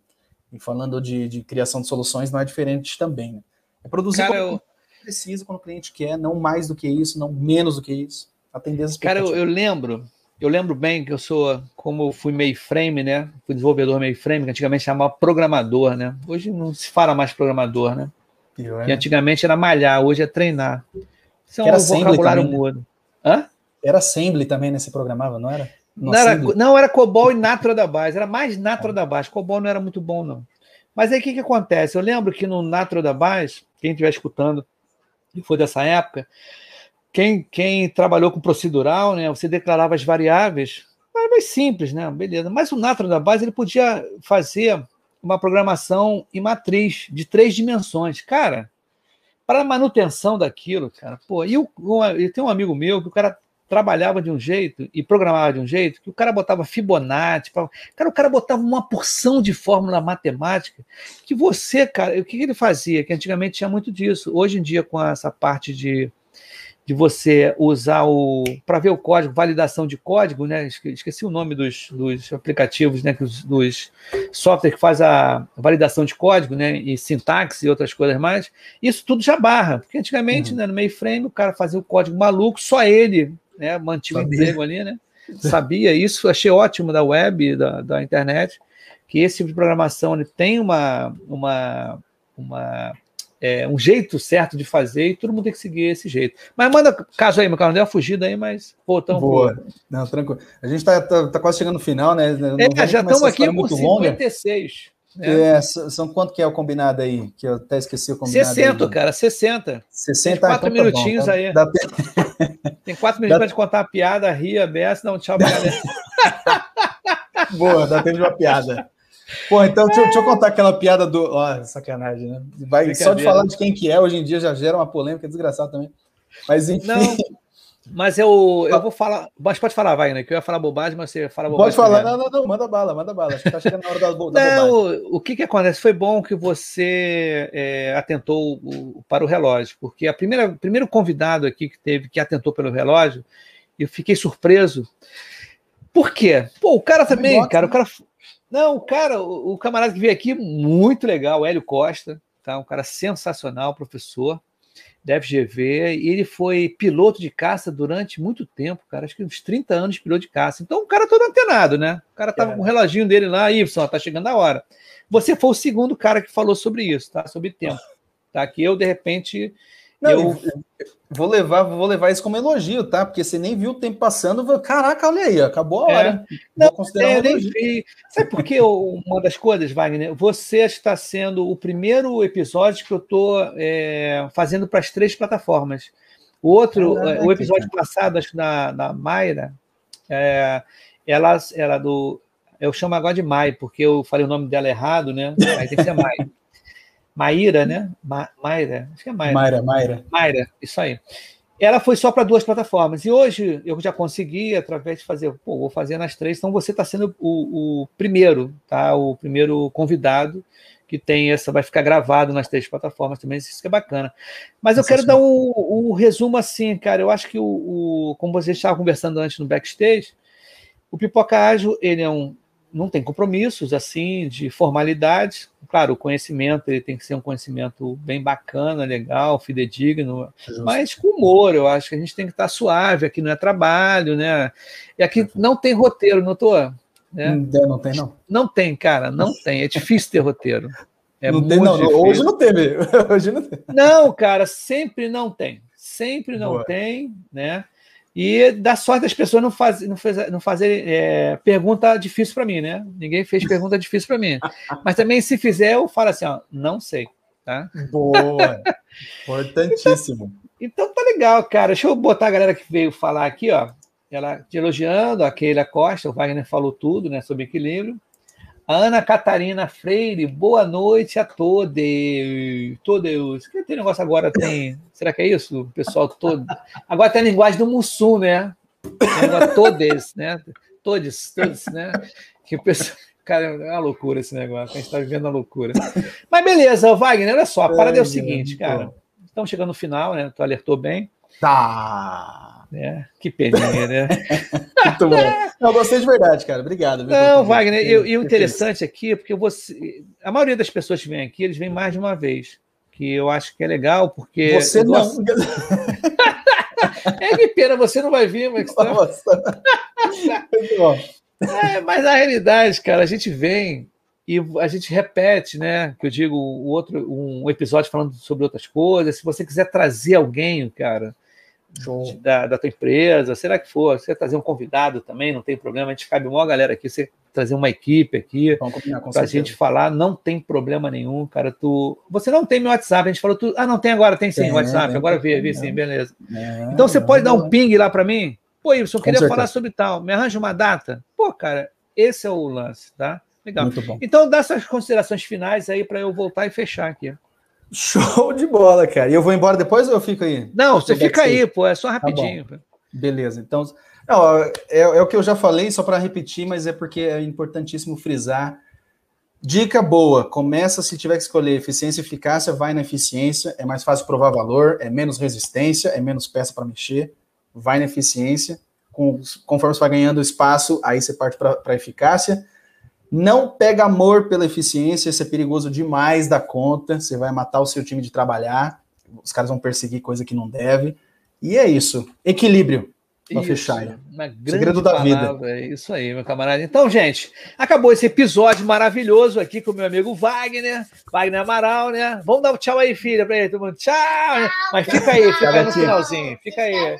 E falando de, de criação de soluções, não é diferente também, né? É produzir Cara, eu- precisa, quando o cliente quer, não mais do que isso, não menos do que isso. Atender as Cara, eu, eu lembro, eu lembro bem que eu sou, como eu fui mainframe, né? Fui desenvolvedor mainframe, que antigamente chamava programador, né? Hoje não se fala mais programador, né? Pior, E antigamente era malhar, hoje é treinar. Isso é um vocabulário também, né? mudo. Hã? Era assembly também, né? Você programava, não era? No Não era, não, era COBOL e Natra da base. Era mais Natra da base. COBOL não era muito bom, não. Mas aí o que, que acontece? Eu lembro que no Natra da base, quem estiver escutando foi dessa época, quem, quem trabalhou com procedural, né, você declarava as variáveis, variáveis simples, né? Beleza. Mas o Natra da base ele podia fazer uma programação em matriz de três dimensões. Cara, para manutenção daquilo, cara, pô, e o, o, e tem um amigo meu que o cara trabalhava de um jeito e programava de um jeito que o cara botava Fibonacci, cara, o cara botava uma porção de fórmula matemática que você, cara, o que ele fazia? Que antigamente tinha muito disso. Hoje em dia, com essa parte de, de você usar o para ver o código, validação de código, né? Esque- Esqueci o nome dos, dos aplicativos, né? Dos software que faz a validação de código, né? E sintaxe e outras coisas mais. Isso tudo já barra, porque antigamente, Uhum. né, no mainframe, o cara fazia o código maluco, só ele, né, mantinha o Sabia. emprego ali, né? Sabia isso, achei ótimo da web, da, da internet, que esse tipo de programação ele tem uma, uma, uma é, um jeito certo de fazer e todo mundo tem que seguir esse jeito. Mas manda caso aí, meu cara, não deu uma fugida aí, mas voltamos. Boa. pro- Não, tranquilo. A gente tá, tá, tá quase chegando no final, né? Não É, já estamos aqui por muito longa. 56. É, s- são quanto que é o combinado aí? Que eu até esqueci o combinado. 60, aí. cara, 60. 60 Tem quatro então tá bom, minutinhos tá- aí. dá. <laughs> Tem quatro minutos para te contar a piada, ria, beça, não, tchau, galera. <laughs> Boa, dá tempo de uma piada. Pô, então deixa, eu- deixa eu contar aquela piada do. Ó, sacanagem, né? Vai, só de falar de quem que é, hoje em dia já gera uma polêmica desgraçada também. Mas enfim, Não, mas eu, eu vou falar. Mas pode falar, Wagner, que eu ia falar bobagem, mas você fala pode bobagem. falar. primeiro. Não, não, não, manda bala, manda bala. Acho que tá chegando na hora da, da Não, bobagem. o, o que, que acontece? Foi bom que você é, atentou o- para o relógio, porque a primeira o primeiro convidado aqui que teve que atentou pelo relógio, eu fiquei surpreso. Por quê? Pô, o cara também, cara, o cara. Não, o cara, o, o camarada que veio aqui, muito legal, Hélio Costa, tá? Um cara sensacional, professor da FGV, e ele foi piloto de caça durante muito tempo, cara, acho que uns 30 anos piloto de caça. Então, o cara todo antenado, né? O cara tava É. com o reloginho dele lá, Y, tá chegando a hora. Você foi o segundo cara que falou sobre isso, tá? Sobre tempo. <laughs> Tá? Que eu, de repente, Não, eu- vou levar, vou levar isso como elogio, tá? Porque você nem viu o tempo passando, vou- caraca, olha aí, acabou a É. hora. Não, vou considerar É, um nem vi. Sabe por que uma das coisas, Wagner? Você está sendo o primeiro episódio que eu estou fazendo para as três plataformas. O outro, Caraca, o episódio passado, acho que da, da Mayra, é, ela, ela do. Eu chamo agora de Mai, porque eu falei o nome dela errado, né? Aí tem que ser Mai. <laughs> Maíra, né? Ma, Mayra, acho que é Mayra. Mayra, Mayra. Mayra, isso aí. Ela foi só para duas plataformas. E hoje eu já consegui, através de fazer, pô, vou fazer nas três. Então você está sendo o, o primeiro, tá? O primeiro convidado que tem essa, vai ficar gravado nas três plataformas também, isso que é bacana. Mas eu quero dar um, um resumo assim, cara. Eu acho que o, o como você estava conversando antes no backstage, o Pipoca Ágil, ele é um, não tem compromissos assim de formalidade. Claro, o conhecimento ele tem que ser um conhecimento bem bacana, legal, fidedigno, mas com humor. Eu acho que a gente tem que estar suave. Aqui não é trabalho, né? E aqui não tem roteiro, não tô. Né? Não, não tem, não. Não tem, cara, não tem. É difícil ter roteiro. É não tem, não. difícil. Hoje não teve. <laughs> Hoje não teve. Não, cara, sempre não tem. Sempre não Boa. tem, né? E dá sorte das pessoas não, faz, não, faz, não fazerem é, pergunta difícil para mim, né? Ninguém fez pergunta difícil para mim. Mas também, se fizer, eu falo assim, ó, não sei. Tá? Boa! <laughs> Importantíssimo. Então, então tá legal, cara. Deixa eu botar a galera que veio falar aqui, ó. Ela te elogiando, a Keila Costa, o Wagner falou tudo, né, sobre equilíbrio. Ana Catarina Freire, boa noite a todos. Todos. Que tem negócio agora? Tem. Será que é isso? O pessoal todo. Agora tem a linguagem do Mussum, né? Todos, né? Todos, todos, né? Que o pessoal. Cara, é uma loucura esse negócio. A gente está vivendo uma loucura. Mas beleza, Wagner, olha só. A parada é o seguinte, cara. Estamos chegando no final, né? Tu alertou bem. Tá. É, que peninha, né? <laughs> Muito bom. Eu gostei de verdade, cara. Obrigado. Não, Wagner, e o interessante aqui é porque você. A maioria das pessoas que vêm aqui, eles vêm mais de uma vez. Que eu acho que é legal, porque. Você não. Gosto... <laughs> é que pena, você não vai vir, mas. Nossa. <laughs> Bom. É, mas na realidade, cara, a gente vem e a gente repete, né? Que eu digo, o outro, um episódio falando sobre outras coisas. Se você quiser trazer alguém, cara, da, da tua empresa, será que for? Você trazer um convidado também, não tem problema. A gente cabe uma galera aqui, você trazer uma equipe aqui para a gente falar, não tem problema nenhum, cara. Tu, você não tem meu WhatsApp, a gente falou tu, ah, não tem agora, tem sim, tem, WhatsApp. Tem, agora vi, vi sim, beleza. É, então você pode dar um ping lá para mim. Pô, Wilson, eu queria certeza. falar sobre tal. Me arranja uma data. Pô, cara, esse é o lance, tá? Legal. Então dá suas considerações finais aí para eu voltar e fechar aqui. Show de bola, cara. E eu vou embora depois ou eu fico aí? Não, você fica aí, pô, é só tá rapidinho. Tá Beleza, então. Não, é, é, o que eu já falei, só para repetir, mas é porque é importantíssimo frisar. Dica boa: começa se tiver que escolher eficiência e eficácia, vai na eficiência, é mais fácil provar valor, é menos resistência, é menos peça para mexer, vai na eficiência. Com, conforme você vai ganhando espaço, aí você parte para a eficácia. Não pega amor pela eficiência, isso é perigoso demais da conta. Você vai matar o seu time de trabalhar, os caras vão perseguir coisa que não deve. E é isso. Equilíbrio. Para fechar. Uma grande Segredo da palavra, vida. É isso aí, meu camarada. Então, gente, acabou esse episódio maravilhoso aqui com o meu amigo Wagner, Wagner Amaral, né? Vamos dar um tchau aí, filha, para ele. Todo mundo. Tchau! Mas fica aí, fica aí no finalzinho. Fica aí.